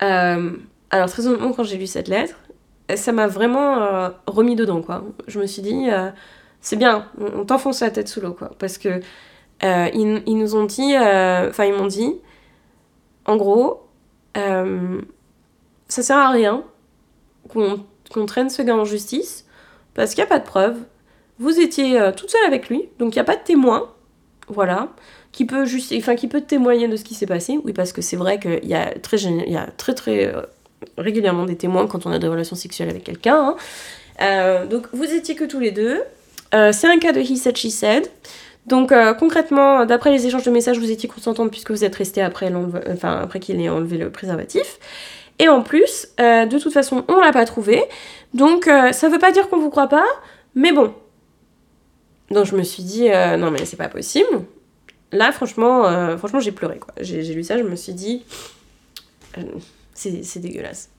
alors, très honnêtement, quand j'ai lu cette lettre, ça m'a vraiment remis dedans, quoi. Je me suis dit, c'est bien, on, t'enfonce la tête sous l'eau, quoi. Parce que ils, ils, nous ont dit, enfin, ils m'ont dit, en gros, ça sert à rien qu'on traîne ce gars en justice parce qu'il n'y a pas de preuve. Vous étiez euh, toute seule avec lui, donc il n'y a pas de témoin, voilà, qui peut, juste, enfin, qui peut témoigner de ce qui s'est passé. Oui, parce que c'est vrai qu'il y a très, y a très, très euh, régulièrement des témoins quand on a des relations sexuelles avec quelqu'un. Hein. Euh, donc vous étiez que tous les deux. c'est un cas de he said, she said. Donc concrètement, d'après les échanges de messages, vous étiez consentante puisque vous êtes resté après, enfin, après qu'il ait enlevé le préservatif. Et en plus, euh, de toute façon, on l'a pas trouvé. Donc, euh, ça veut pas dire qu'on vous croit pas, mais bon. Donc, je me suis dit, euh, non, mais c'est pas possible. Là, franchement, franchement j'ai pleuré, quoi. J'ai lu ça, je me suis dit, c'est dégueulasse.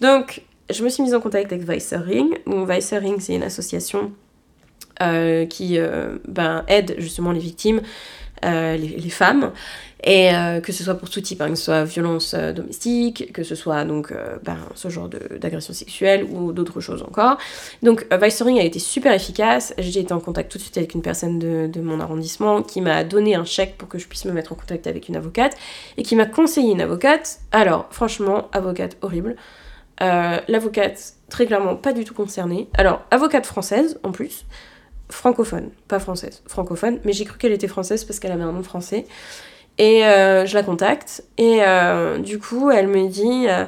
Donc, je me suis mise en contact avec Weissering. Donc, Weissering, c'est une association qui ben, aide justement les victimes, les, les, femmes, et euh, que ce soit pour tout type, hein, que ce soit violence euh, domestique, que ce soit donc euh, ben, ce genre d'agression sexuelle ou d'autres choses encore. Donc Vicering a été super efficace. J'ai été en contact tout de suite avec une personne de, de mon arrondissement qui m'a donné un chèque pour que je puisse me mettre en contact avec une avocate et qui m'a conseillé une avocate. Alors franchement, avocate horrible. L'avocate, très clairement, pas du tout concernée. Alors, avocate française en plus, francophone, pas française, francophone, mais j'ai cru qu'elle était française parce qu'elle avait un nom français. Et euh, je la contacte. Et euh, du coup, elle me dit euh,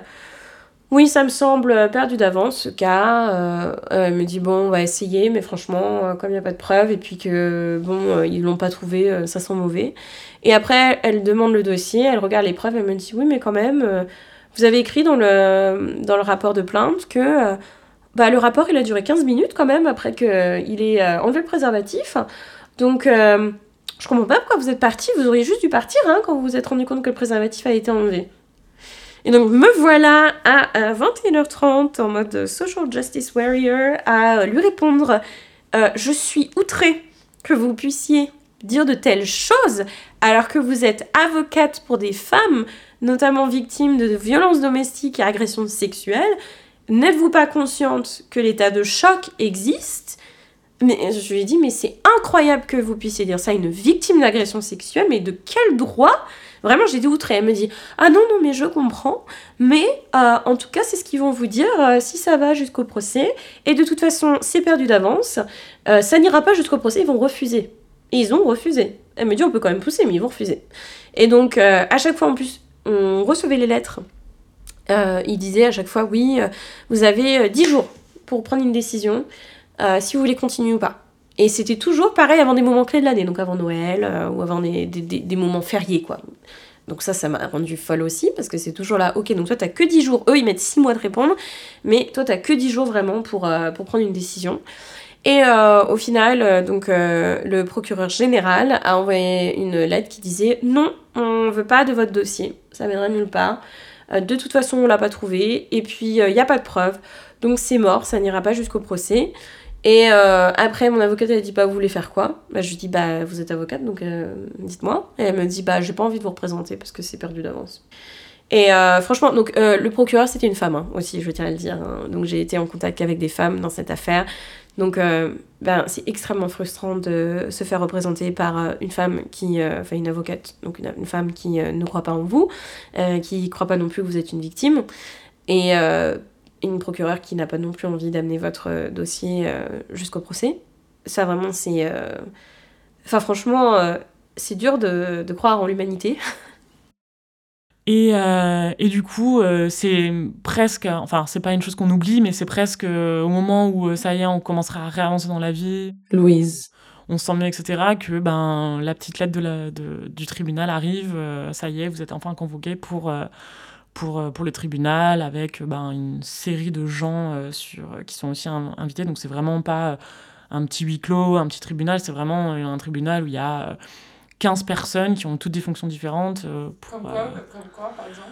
Oui, ça me semble perdu d'avance ce cas. elle me dit Bon, on va essayer, mais franchement, comme il n'y a pas de preuves, et puis que, bon, ils l'ont pas trouvé, ça sent mauvais. Et après, elle demande le dossier, elle regarde les preuves, elle me dit Oui, mais quand même, vous avez écrit dans le, dans le rapport de plainte que. Bah, le rapport, il a duré 15 minutes quand même après qu'il ait enlevé le préservatif. Donc, euh, je comprends pas pourquoi vous êtes parti. Vous auriez juste dû partir hein, quand vous vous êtes rendu compte que le préservatif a été enlevé. Et donc, me voilà à, 21h30 en mode social justice warrior à lui répondre euh, Je suis outrée que vous puissiez dire de telles choses alors que vous êtes avocate pour des femmes, notamment victimes de violences domestiques et agressions sexuelles. N'êtes-vous pas consciente que l'état de choc existe? Mais je lui ai dit, mais c'est incroyable que vous puissiez dire ça à une victime d'agression sexuelle, mais de quel droit? Vraiment, j'ai été outrée. Elle me dit, ah non, non, mais je comprends, mais euh, en tout cas, c'est ce qu'ils vont vous dire euh, si ça va jusqu'au procès. Et de toute façon, c'est perdu d'avance. Euh, ça n'ira pas jusqu'au procès, ils vont refuser. Et ils ont refusé. Elle me dit, on peut quand même pousser, mais ils vont refuser. Et donc, à chaque fois, en plus, on recevait les lettres. Il disait à chaque fois, oui, vous avez 10 jours pour prendre une décision. Euh, si vous voulez continuer ou pas. Et c'était toujours pareil avant des moments clés de l'année, donc avant Noël euh, ou avant des, des, des, moments fériés, quoi. Donc ça, ça m'a rendu folle aussi, parce que c'est toujours là, ok, donc toi, t'as que 10 jours, eux, ils mettent 6 mois de répondre, mais toi, t'as que 10 jours vraiment pour, euh, pour prendre une décision. Et au final, donc le procureur général a envoyé une lettre qui disait non, on veut pas de votre dossier, ça mènera nulle part. De toute façon, on l'a pas trouvé, et puis il n'y a pas de preuve, donc c'est mort, ça n'ira pas jusqu'au procès. Et euh, après, mon avocate, elle dit Bah, vous voulez faire quoi? Bah, Je lui dis Bah, vous êtes avocate, donc euh, dites-moi. Et elle me dit Bah, j'ai pas envie de vous représenter parce que c'est perdu d'avance. Et euh, franchement, donc le procureur, c'était une femme hein, aussi, je tiens à le dire. Hein. Donc j'ai été en contact avec des femmes dans cette affaire. Donc ben, c'est extrêmement frustrant de se faire représenter par une femme qui. Enfin, une avocate, donc une, femme qui ne croit pas en vous, qui ne croit pas non plus que vous êtes une victime. Et une procureure qui n'a pas non plus envie d'amener votre euh, dossier euh, jusqu'au procès. Ça vraiment c'est... Euh, enfin franchement, c'est dur de, croire en l'humanité. Et, et, du coup, c'est presque, enfin, c'est pas une chose qu'on oublie, mais c'est presque au moment où ça y est, on commencera à réavancer dans la vie. Louise. On se sent mieux, etc., que ben, la petite lettre de la, de, du tribunal arrive, ça y est, vous êtes enfin convoqué pour pour, euh, pour le tribunal avec euh, ben, une série de gens euh, sur, qui sont aussi invités. Donc c'est vraiment pas un petit huis clos, un petit tribunal, c'est vraiment un tribunal où il y a 15 personnes qui ont toutes des fonctions différentes. Comme quoi, quoi, par exemple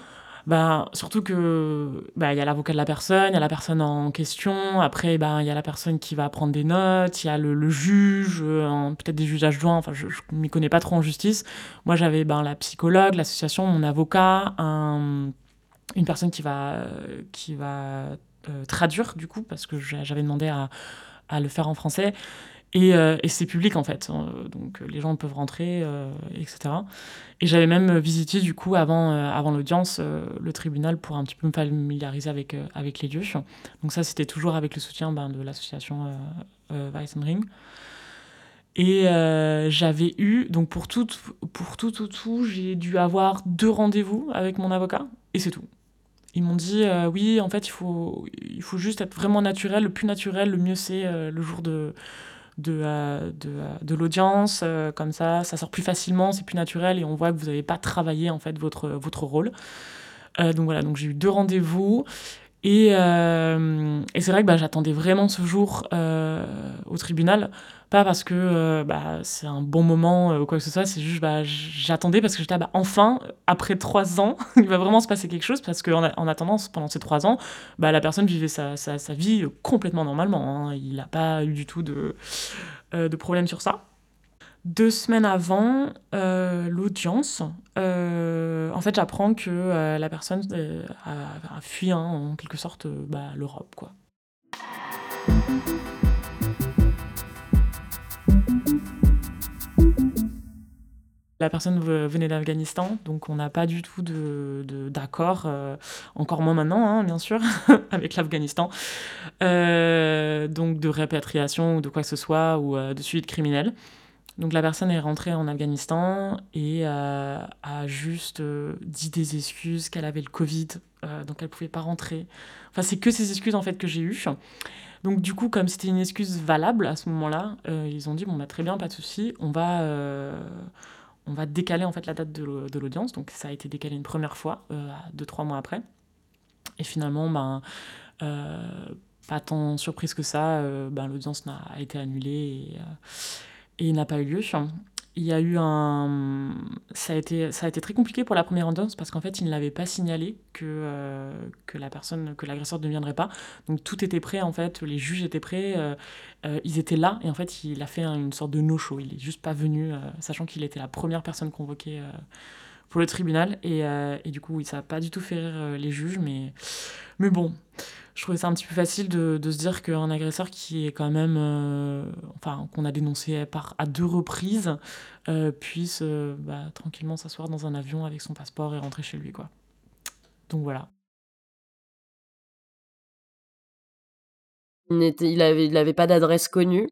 ben, surtout que ben, y a l'avocat de la personne, il y a la personne en question, après ben, il y a la personne qui va prendre des notes, il y a le, juge, peut-être des juges adjoints, enfin je ne m'y connais pas trop en justice. Moi j'avais ben, la psychologue, l'association, mon avocat, un une personne qui va, qui va euh, traduire, du coup, parce que j'avais demandé à, à, le faire en français. Et, euh, et c'est public, en fait. Euh, donc, les gens peuvent rentrer, etc. Et j'avais même visité, du coup, avant, avant l'audience, le tribunal pour un petit peu me familiariser avec, avec les lieux. Donc, ça, c'était toujours avec le soutien ben, de l'association Weissenring. Et j'avais eu, donc pour tout, pour tout, tout, tout, j'ai dû avoir deux rendez-vous avec mon avocat, et c'est tout. Ils m'ont dit euh, oui, en fait, il faut, il faut juste être vraiment naturel. Le plus naturel, le mieux, c'est euh, le jour de, de, euh, de, l'audience. comme ça, ça sort plus facilement, c'est plus naturel et on voit que vous n'avez pas travaillé en fait votre, rôle. donc voilà, j'ai eu deux rendez-vous. Et, et c'est vrai que bah, j'attendais vraiment ce jour au tribunal pas parce que euh, bah, c'est un bon moment euh, ou quoi que ce soit, c'est juste bah, j'attendais parce que j'étais bah, enfin, après trois ans, il va vraiment se passer quelque chose parce qu'en en attendant, pendant ces trois ans, bah, la personne vivait sa, vie complètement normalement. Hein. Il n'a pas eu du tout de, euh, de problème sur ça. Deux semaines avant l'audience, en fait, j'apprends que la personne a, fui hein, en quelque sorte bah, l'Europe. La personne venait d'Afghanistan, donc on n'a pas du tout d'accord, de, euh, encore moins maintenant, hein, bien sûr, avec l'Afghanistan, euh, donc de répatriation ou de quoi que ce soit, ou euh, de suite criminel. Donc la personne est rentrée en Afghanistan et a juste dit des excuses, qu'elle avait le Covid, donc elle pouvait pas rentrer. Enfin, c'est que ces excuses en fait que j'ai eues. Donc du coup, comme c'était une excuse valable à ce moment-là, ils ont dit bon bah très bien, pas de souci, on va on va décaler en fait la date de l'audience. Donc ça a été décalé une première fois, euh, deux, trois mois après. Et finalement, ben, euh, pas tant surprise que ça, euh, ben, l'audience a été annulée. Il n'a pas eu lieu. Il y a eu un. Ça a été, ça a été très compliqué pour la première audience parce qu'en fait, il ne l'avait pas signalé que, euh, que la personne, que l'agresseur ne viendrait pas. Donc tout était prêt, en fait, les juges étaient prêts, euh, euh, ils étaient là, et en fait, il a fait une sorte de no-show. Il est juste pas venu, sachant qu'il était la première personne convoquée pour le tribunal. Et, et du coup, ça n'a pas du tout fait rire les juges, mais, mais bon je trouvais ça un petit peu facile de, de se dire qu'un agresseur qui est quand même, euh, enfin, qu'on a dénoncé par, à deux reprises, euh, puisse euh, bah, tranquillement s'asseoir dans un avion avec son passeport et rentrer chez lui, quoi. Donc voilà. Il n'avait il avait pas d'adresse connue.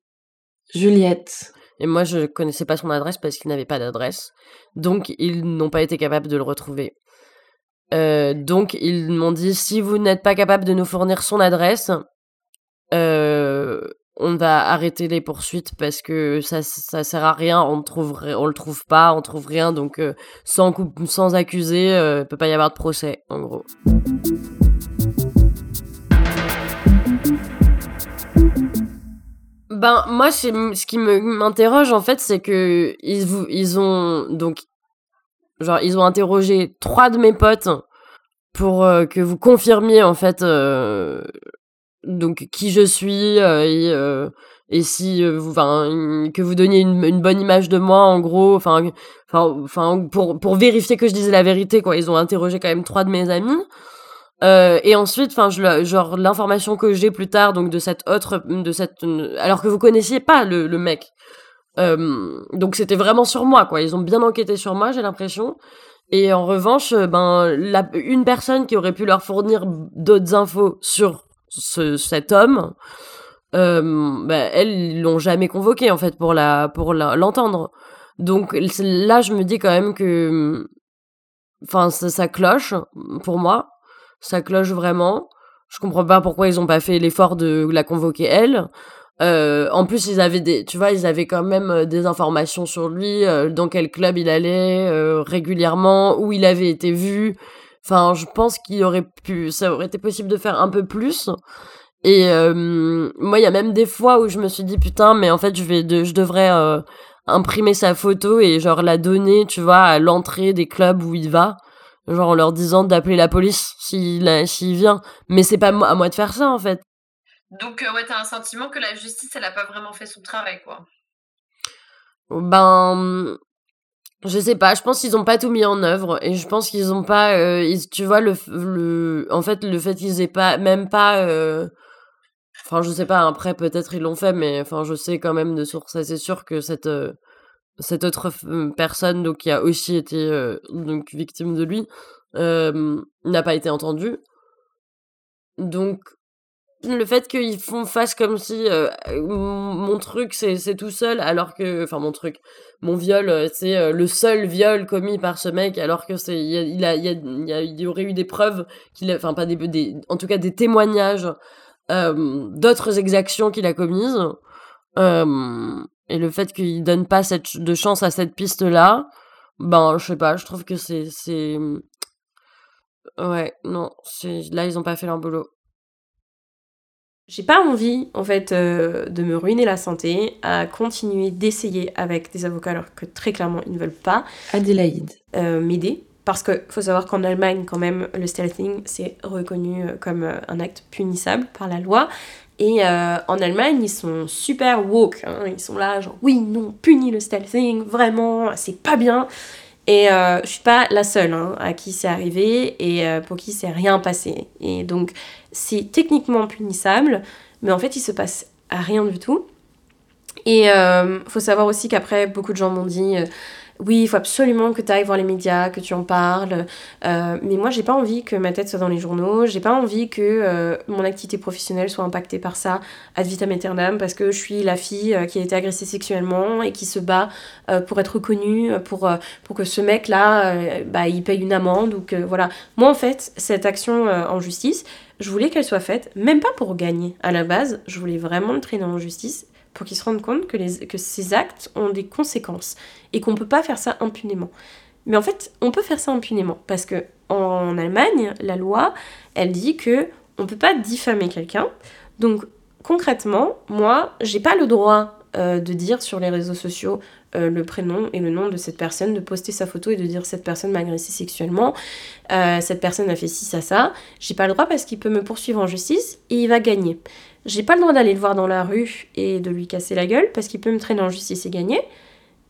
Juliette. Et moi, je connaissais pas son adresse parce qu'il n'avait pas d'adresse. Donc, ils n'ont pas été capables de le retrouver. Euh, donc ils m'ont dit si vous n'êtes pas capable de nous fournir son adresse, euh, on va arrêter les poursuites parce que ça ça sert à rien, on trouve on le trouve pas, on trouve rien donc euh, sans sans accusé, il peut pas y avoir de procès en gros. Ben moi ce qui m'interroge en fait c'est que ils ils ont donc Genre, ils ont interrogé trois de mes potes pour euh, que vous confirmiez, en fait, euh, donc qui je suis euh, et, si vous, que vous donniez une, bonne image de moi, en gros, enfin, pour, pour vérifier que je disais la vérité, quoi. Ils ont interrogé quand même trois de mes amis. et ensuite, enfin, genre l'information que j'ai plus tard, donc de cette autre, de cette, alors que vous connaissiez pas le mec, euh, donc c'était vraiment sur moi, quoi. Ils ont bien enquêté sur moi, j'ai l'impression. Et en revanche, euh, ben, une personne qui aurait pu leur fournir d'autres infos sur ce, cet homme, euh, ben, elles, l'ont jamais convoqué, en fait, pour la, pour l'entendre. Donc là, je me dis quand même que, enfin, ça, ça, cloche pour moi. Ça cloche vraiment. Je comprends pas pourquoi ils ont pas fait l'effort de la convoquer elle. Euh, en plus, ils avaient des, tu vois, ils avaient quand même euh, des informations sur lui, euh, dans quel club il allait régulièrement, où il avait été vu. Enfin, je pense qu'il aurait pu, ça aurait été possible de faire un peu plus. Et moi, il y a même des fois où je me suis dit putain, mais en fait, je vais, je devrais imprimer sa photo et genre la donner, tu vois, à l'entrée des clubs où il va genre en leur disant d'appeler la police s'il s'il vient mais c'est pas à moi de faire ça en fait donc, euh, ouais, t'as un sentiment que la justice, elle a pas vraiment fait son travail, quoi. Ben. Je sais pas, je pense qu'ils ont pas tout mis en œuvre et je pense qu'ils ont pas. Euh, tu vois, le, le. En fait, le fait qu'ils aient pas. Même pas. Euh, enfin, je sais pas, après, peut-être ils l'ont fait, mais enfin, je sais quand même de source c'est sûr que cette. cette autre personne, donc, qui a aussi été donc, victime de lui, n'a pas été entendue. Donc, le fait qu'ils font face comme si euh, mon truc c'est tout seul alors que enfin mon truc mon viol euh, c'est euh, le seul viol commis par ce mec alors que c'est il, a, il, il, y aurait eu des preuves qu'il enfin pas des, en tout cas des témoignages d'autres exactions qu'il a commises. Et le fait qu'il donne pas cette de chance à cette piste là ben je sais pas je trouve que c'est c'est ouais non là ils ont pas fait leur boulot j'ai pas envie, en fait, euh, de me ruiner la santé, à continuer d'essayer avec des avocats alors que très clairement ils ne veulent pas. Adélaïde. Euh, m'aider. Parce qu'il faut savoir qu'en Allemagne, quand même, le stealthing, c'est reconnu euh, comme un acte punissable par la loi. Et en Allemagne, ils sont super woke. Hein. Ils sont là, genre, oui, non, punis le stealthing, vraiment, c'est pas bien. Et euh, je suis pas la seule hein, à qui c'est arrivé et euh, pour qui c'est rien passé. Et donc c'est techniquement punissable, mais en fait il se passe rien du tout. Et euh, faut savoir aussi qu'après beaucoup de gens m'ont dit euh, oui, il faut absolument que tu ailles voir les médias, que tu en parles. Euh, mais moi, j'ai pas envie que ma tête soit dans les journaux. J'ai pas envie que euh, mon activité professionnelle soit impactée par ça ad vitam aeternam parce que je suis la fille euh, qui a été agressée sexuellement et qui se bat pour être reconnue, pour, pour que ce mec-là, bah, il paye une amende ou que voilà. Moi, en fait, cette action en justice, je voulais qu'elle soit faite, même pas pour gagner à la base. Je voulais vraiment le traîner en justice pour qu'ils se rendent compte que, ces actes ont des conséquences et qu'on ne peut pas faire ça impunément. Mais en fait, on peut faire ça impunément parce que en Allemagne, la loi, elle dit que on peut pas diffamer quelqu'un. Donc concrètement, moi, j'ai pas le droit de dire sur les réseaux sociaux le prénom et le nom de cette personne, de poster sa photo et de dire cette personne m'a agressé sexuellement, cette personne a fait ci, ça, ça. J'ai pas le droit parce qu'il peut me poursuivre en justice et il va gagner. J'ai pas le droit d'aller le voir dans la rue et de lui casser la gueule parce qu'il peut me traîner en justice et gagner.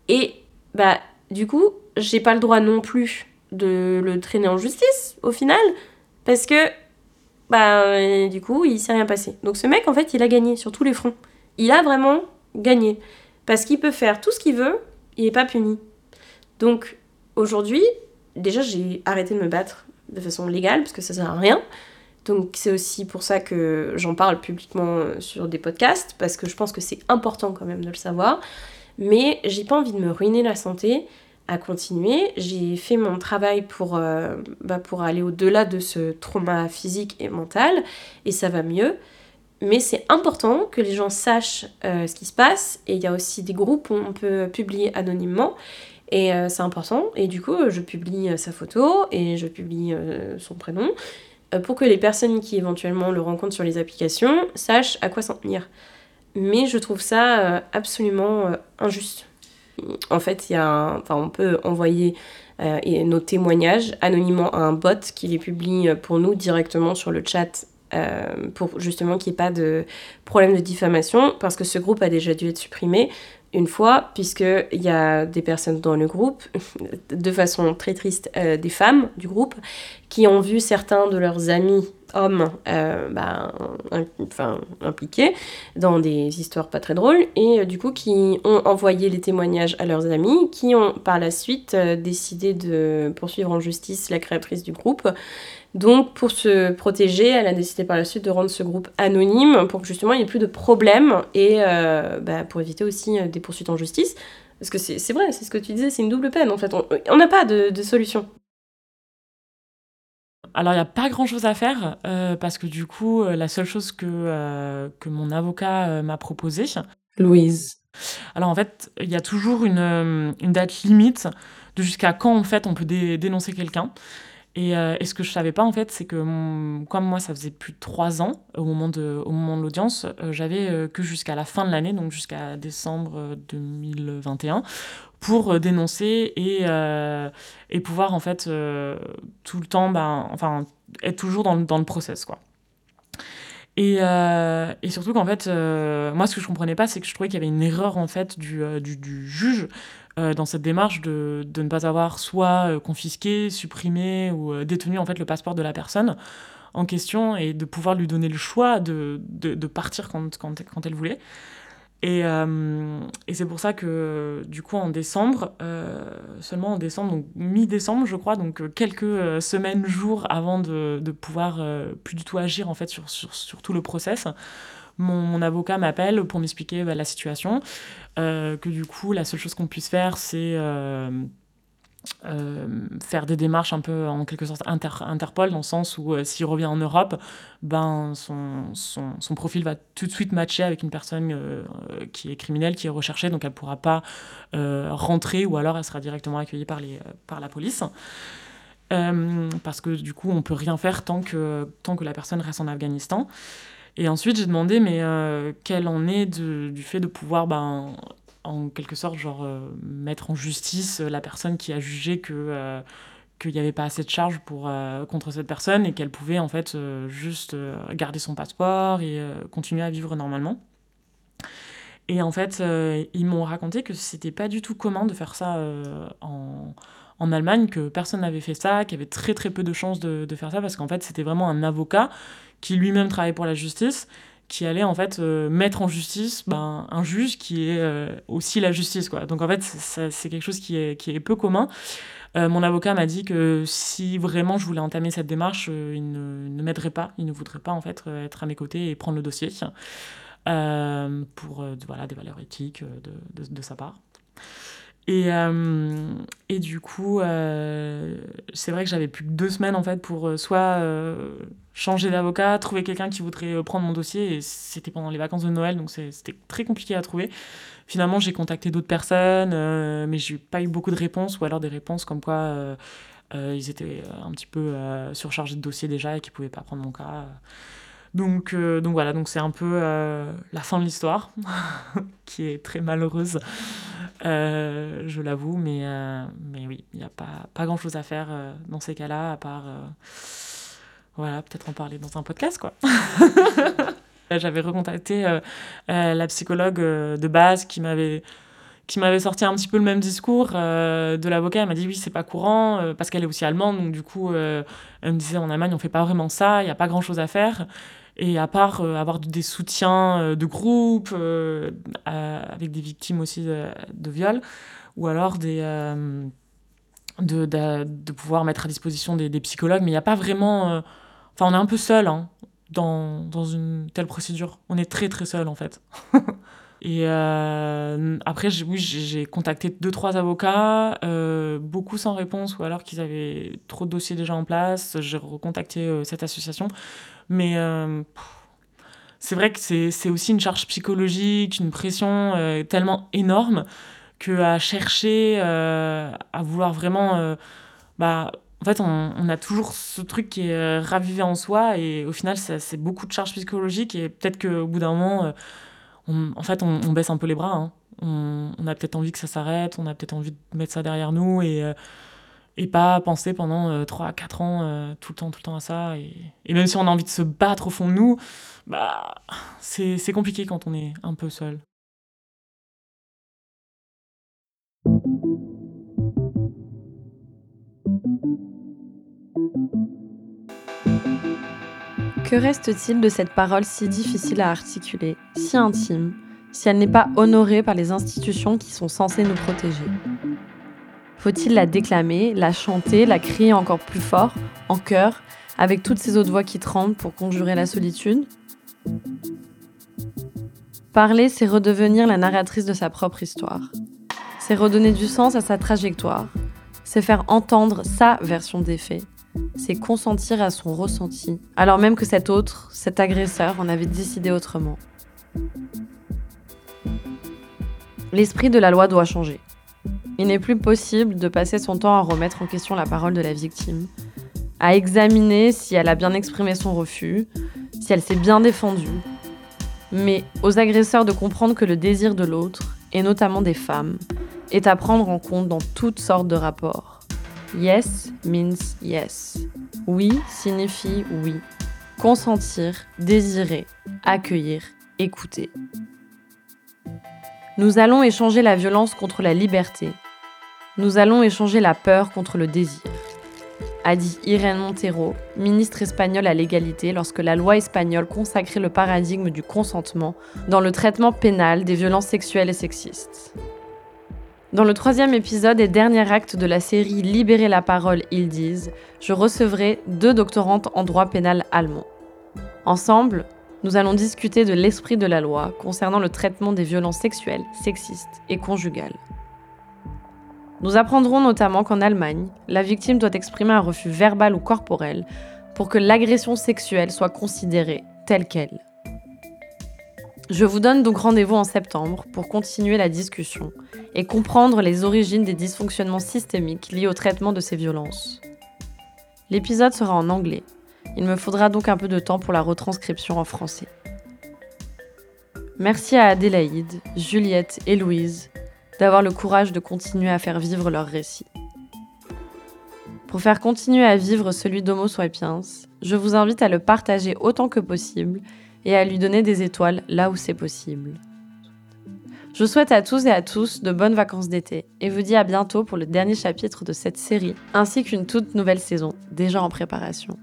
Et bah du coup, j'ai pas le droit non plus de le traîner en justice au final parce que bah du coup, il s'est rien passé. Donc ce mec en fait, il a gagné sur tous les fronts. Il a vraiment gagné parce qu'il peut faire tout ce qu'il veut, il est pas puni. Donc aujourd'hui, déjà j'ai arrêté de me battre de façon légale parce que ça sert à rien. Donc c'est aussi pour ça que j'en parle publiquement sur des podcasts, parce que je pense que c'est important quand même de le savoir. Mais j'ai pas envie de me ruiner la santé à continuer. J'ai fait mon travail pour, euh, bah, pour aller au-delà de ce trauma physique et mental, et ça va mieux. Mais c'est important que les gens sachent euh, ce qui se passe, et il y a aussi des groupes où on peut publier anonymement. Et euh, c'est important, et du coup, je publie sa photo et je publie son prénom. Euh, pour que les personnes qui éventuellement le rencontrent sur les applications sachent à quoi s'en tenir. Mais je trouve ça euh, absolument euh, injuste. En fait, y a on peut envoyer nos témoignages anonymement à un bot qui les publie pour nous directement sur le chat pour justement qu'il n'y ait pas de problème de diffamation, parce que ce groupe a déjà dû être supprimé une fois, puisqu'il y a des personnes dans le groupe, de façon très triste, euh, des femmes du groupe, qui ont vu certains de leurs amis hommes euh, bah, impliqués dans des histoires pas très drôles, et euh, du coup qui ont envoyé les témoignages à leurs amis, qui ont par la suite décidé de poursuivre en justice la créatrice du groupe donc, pour se protéger, elle a décidé par la suite de rendre ce groupe anonyme pour que justement il n'y ait plus de problèmes et euh, bah, pour éviter aussi euh, des poursuites en justice. Parce que c'est vrai, c'est ce que tu disais, c'est une double peine en fait. On n'a pas de, solution. Alors, il n'y a pas grand-chose à faire euh, parce que du coup, la seule chose que, que mon avocat m'a proposé. Louise. Alors, en fait, il y a toujours une, une, date limite de jusqu'à quand en fait on peut dénoncer quelqu'un. Euh, et, ce que je savais pas en fait, c'est que comme moi ça faisait plus de trois ans au moment de, au moment de l'audience, euh, j'avais euh, que jusqu'à la fin de l'année, donc jusqu'à décembre 2021, pour dénoncer et, et pouvoir en fait tout le temps, ben, enfin être toujours dans, dans le process quoi. Et, et, surtout qu'en fait, moi, ce que je comprenais pas, c'est que je trouvais qu'il y avait une erreur en fait du, du, du juge euh, dans cette démarche de, de, ne pas avoir soit euh, confisqué, supprimé ou euh, détenu en fait le passeport de la personne en question et de pouvoir lui donner le choix de, de, de partir quand, quand, quand, elle voulait. Et, et c'est pour ça que du coup en décembre, seulement en décembre, donc mi-décembre je crois, donc quelques semaines, jours avant de, de pouvoir plus du tout agir en fait sur, sur, sur tout le process, mon, avocat m'appelle pour m'expliquer bah, la situation, euh, que du coup, la seule chose qu'on puisse faire, c'est euh, euh, faire des démarches un peu en quelque sorte Interpol, dans le sens où s'il revient en Europe, ben, son, son, son, profil va tout de suite matcher avec une personne qui est criminelle, qui est recherchée, donc elle ne pourra pas rentrer ou alors elle sera directement accueillie par, les, par la police. parce que du coup, on peut rien faire tant que, tant que la personne reste en Afghanistan. Et ensuite, j'ai demandé, mais euh, quel en est du fait de pouvoir, ben, en quelque sorte, genre, euh, mettre en justice la personne qui a jugé que euh, qu'il n'y avait pas assez de charges pour, contre cette personne et qu'elle pouvait, en fait, juste garder son passeport et continuer à vivre normalement. Et en fait, ils m'ont raconté que c'était pas du tout commun de faire ça en, en Allemagne, que personne n'avait fait ça, qu'il y avait très très peu de chances de, de faire ça, parce qu'en fait, c'était vraiment un avocat qui lui-même travaillait pour la justice, qui allait en fait euh, mettre en justice ben, un juge qui est euh, aussi la justice. Quoi. Donc en fait, c'est quelque chose qui est, qui est peu commun. Euh, mon avocat m'a dit que si vraiment je voulais entamer cette démarche, il ne, ne m'aiderait pas, il ne voudrait pas en fait être à mes côtés et prendre le dossier pour voilà, des valeurs éthiques de, de, de sa part. Et, euh, et du coup, euh, c'est vrai que j'avais plus que deux semaines en fait pour euh, soit changer d'avocat, trouver quelqu'un qui voudrait prendre mon dossier. Et c'était pendant les vacances de Noël, donc c'était très compliqué à trouver. Finalement, j'ai contacté d'autres personnes, mais j'ai pas eu beaucoup de réponses, ou alors des réponses comme quoi ils étaient un petit peu surchargés de dossiers déjà et qu'ils pouvaient pas prendre mon cas. Donc, donc voilà, donc c'est un peu la fin de l'histoire, qui est très malheureuse, je l'avoue, mais, mais oui, il n'y a pas, pas grand-chose à faire dans ces cas-là, à part, voilà, peut-être en parler dans un podcast, quoi. J'avais recontacté la psychologue de base qui m'avait qui m'avait sorti un petit peu le même discours euh, de l'avocat. Elle m'a dit oui, c'est pas courant, euh, parce qu'elle est aussi allemande, donc du coup, euh, elle me disait en Allemagne, on fait pas vraiment ça, il n'y a pas grand chose à faire. Et à part avoir des soutiens de groupe, avec des victimes aussi de, de viol, ou alors des, de, de, pouvoir mettre à disposition des, des psychologues, mais il n'y a pas vraiment. Enfin, on est un peu seul hein, dans, dans une telle procédure. On est très très seul en fait. Et euh, après, oui, j'ai contacté deux, trois avocats, euh, beaucoup sans réponse, ou alors qu'ils avaient trop de dossiers déjà en place. J'ai recontacté euh, cette association. Mais c'est vrai que c'est aussi une charge psychologique, une pression tellement énorme qu'à chercher, à vouloir vraiment. bah, en fait, on, on, a toujours ce truc qui est ravivé en soi, et au final, c'est beaucoup de charges psychologiques, et peut-être qu'au bout d'un moment en fait, on, baisse un peu les bras. Hein. On, a peut-être envie que ça s'arrête, on a peut-être envie de mettre ça derrière nous et, euh, et pas penser pendant 3 à 4 ans euh, tout le temps, tout le temps à ça. Et, et, même si on a envie de se battre au fond de nous, bah, c'est compliqué quand on est un peu seul. Que reste-t-il de cette parole si difficile à articuler, si intime, si elle n'est pas honorée par les institutions qui sont censées nous protéger? Faut-il la déclamer, la chanter, la crier encore plus fort, en chœur, avec toutes ces autres voix qui tremblent pour conjurer la solitude? Parler, c'est redevenir la narratrice de sa propre histoire. C'est redonner du sens à sa trajectoire. C'est faire entendre sa version des faits c'est consentir à son ressenti, alors même que cet autre, cet agresseur, en avait décidé autrement. L'esprit de la loi doit changer. Il n'est plus possible de passer son temps à remettre en question la parole de la victime, à examiner si elle a bien exprimé son refus, si elle s'est bien défendue, mais aux agresseurs de comprendre que le désir de l'autre, et notamment des femmes, est à prendre en compte dans toutes sortes de rapports Yes means yes. Oui signifie oui. Consentir, désirer, accueillir, écouter. Nous allons échanger la violence contre la liberté. Nous allons échanger la peur contre le désir. A dit Irène Montero, ministre espagnole à l'égalité, lorsque la loi espagnole consacrait le paradigme du consentement dans le traitement pénal des violences sexuelles et sexistes. Dans le troisième épisode et dernier acte de la série Libérer la parole, ils disent, je recevrai deux doctorantes en droit pénal allemand. Ensemble, nous allons discuter de l'esprit de la loi concernant le traitement des violences sexuelles, sexistes et conjugales. Nous apprendrons notamment qu'en Allemagne, la victime doit exprimer un refus verbal ou corporel pour que l'agression sexuelle soit considérée telle qu'elle. Je vous donne donc rendez-vous en septembre pour continuer la discussion et comprendre les origines des dysfonctionnements systémiques liés au traitement de ces violences. L'épisode sera en anglais. Il me faudra donc un peu de temps pour la retranscription en français. Merci à Adélaïde, Juliette et Louise d'avoir le courage de continuer à faire vivre leur récit. Pour faire continuer à vivre celui d'Homo sapiens, je vous invite à le partager autant que possible et à lui donner des étoiles là où c'est possible. Je souhaite à tous et à tous de bonnes vacances d'été et vous dis à bientôt pour le dernier chapitre de cette série ainsi qu'une toute nouvelle saison déjà en préparation.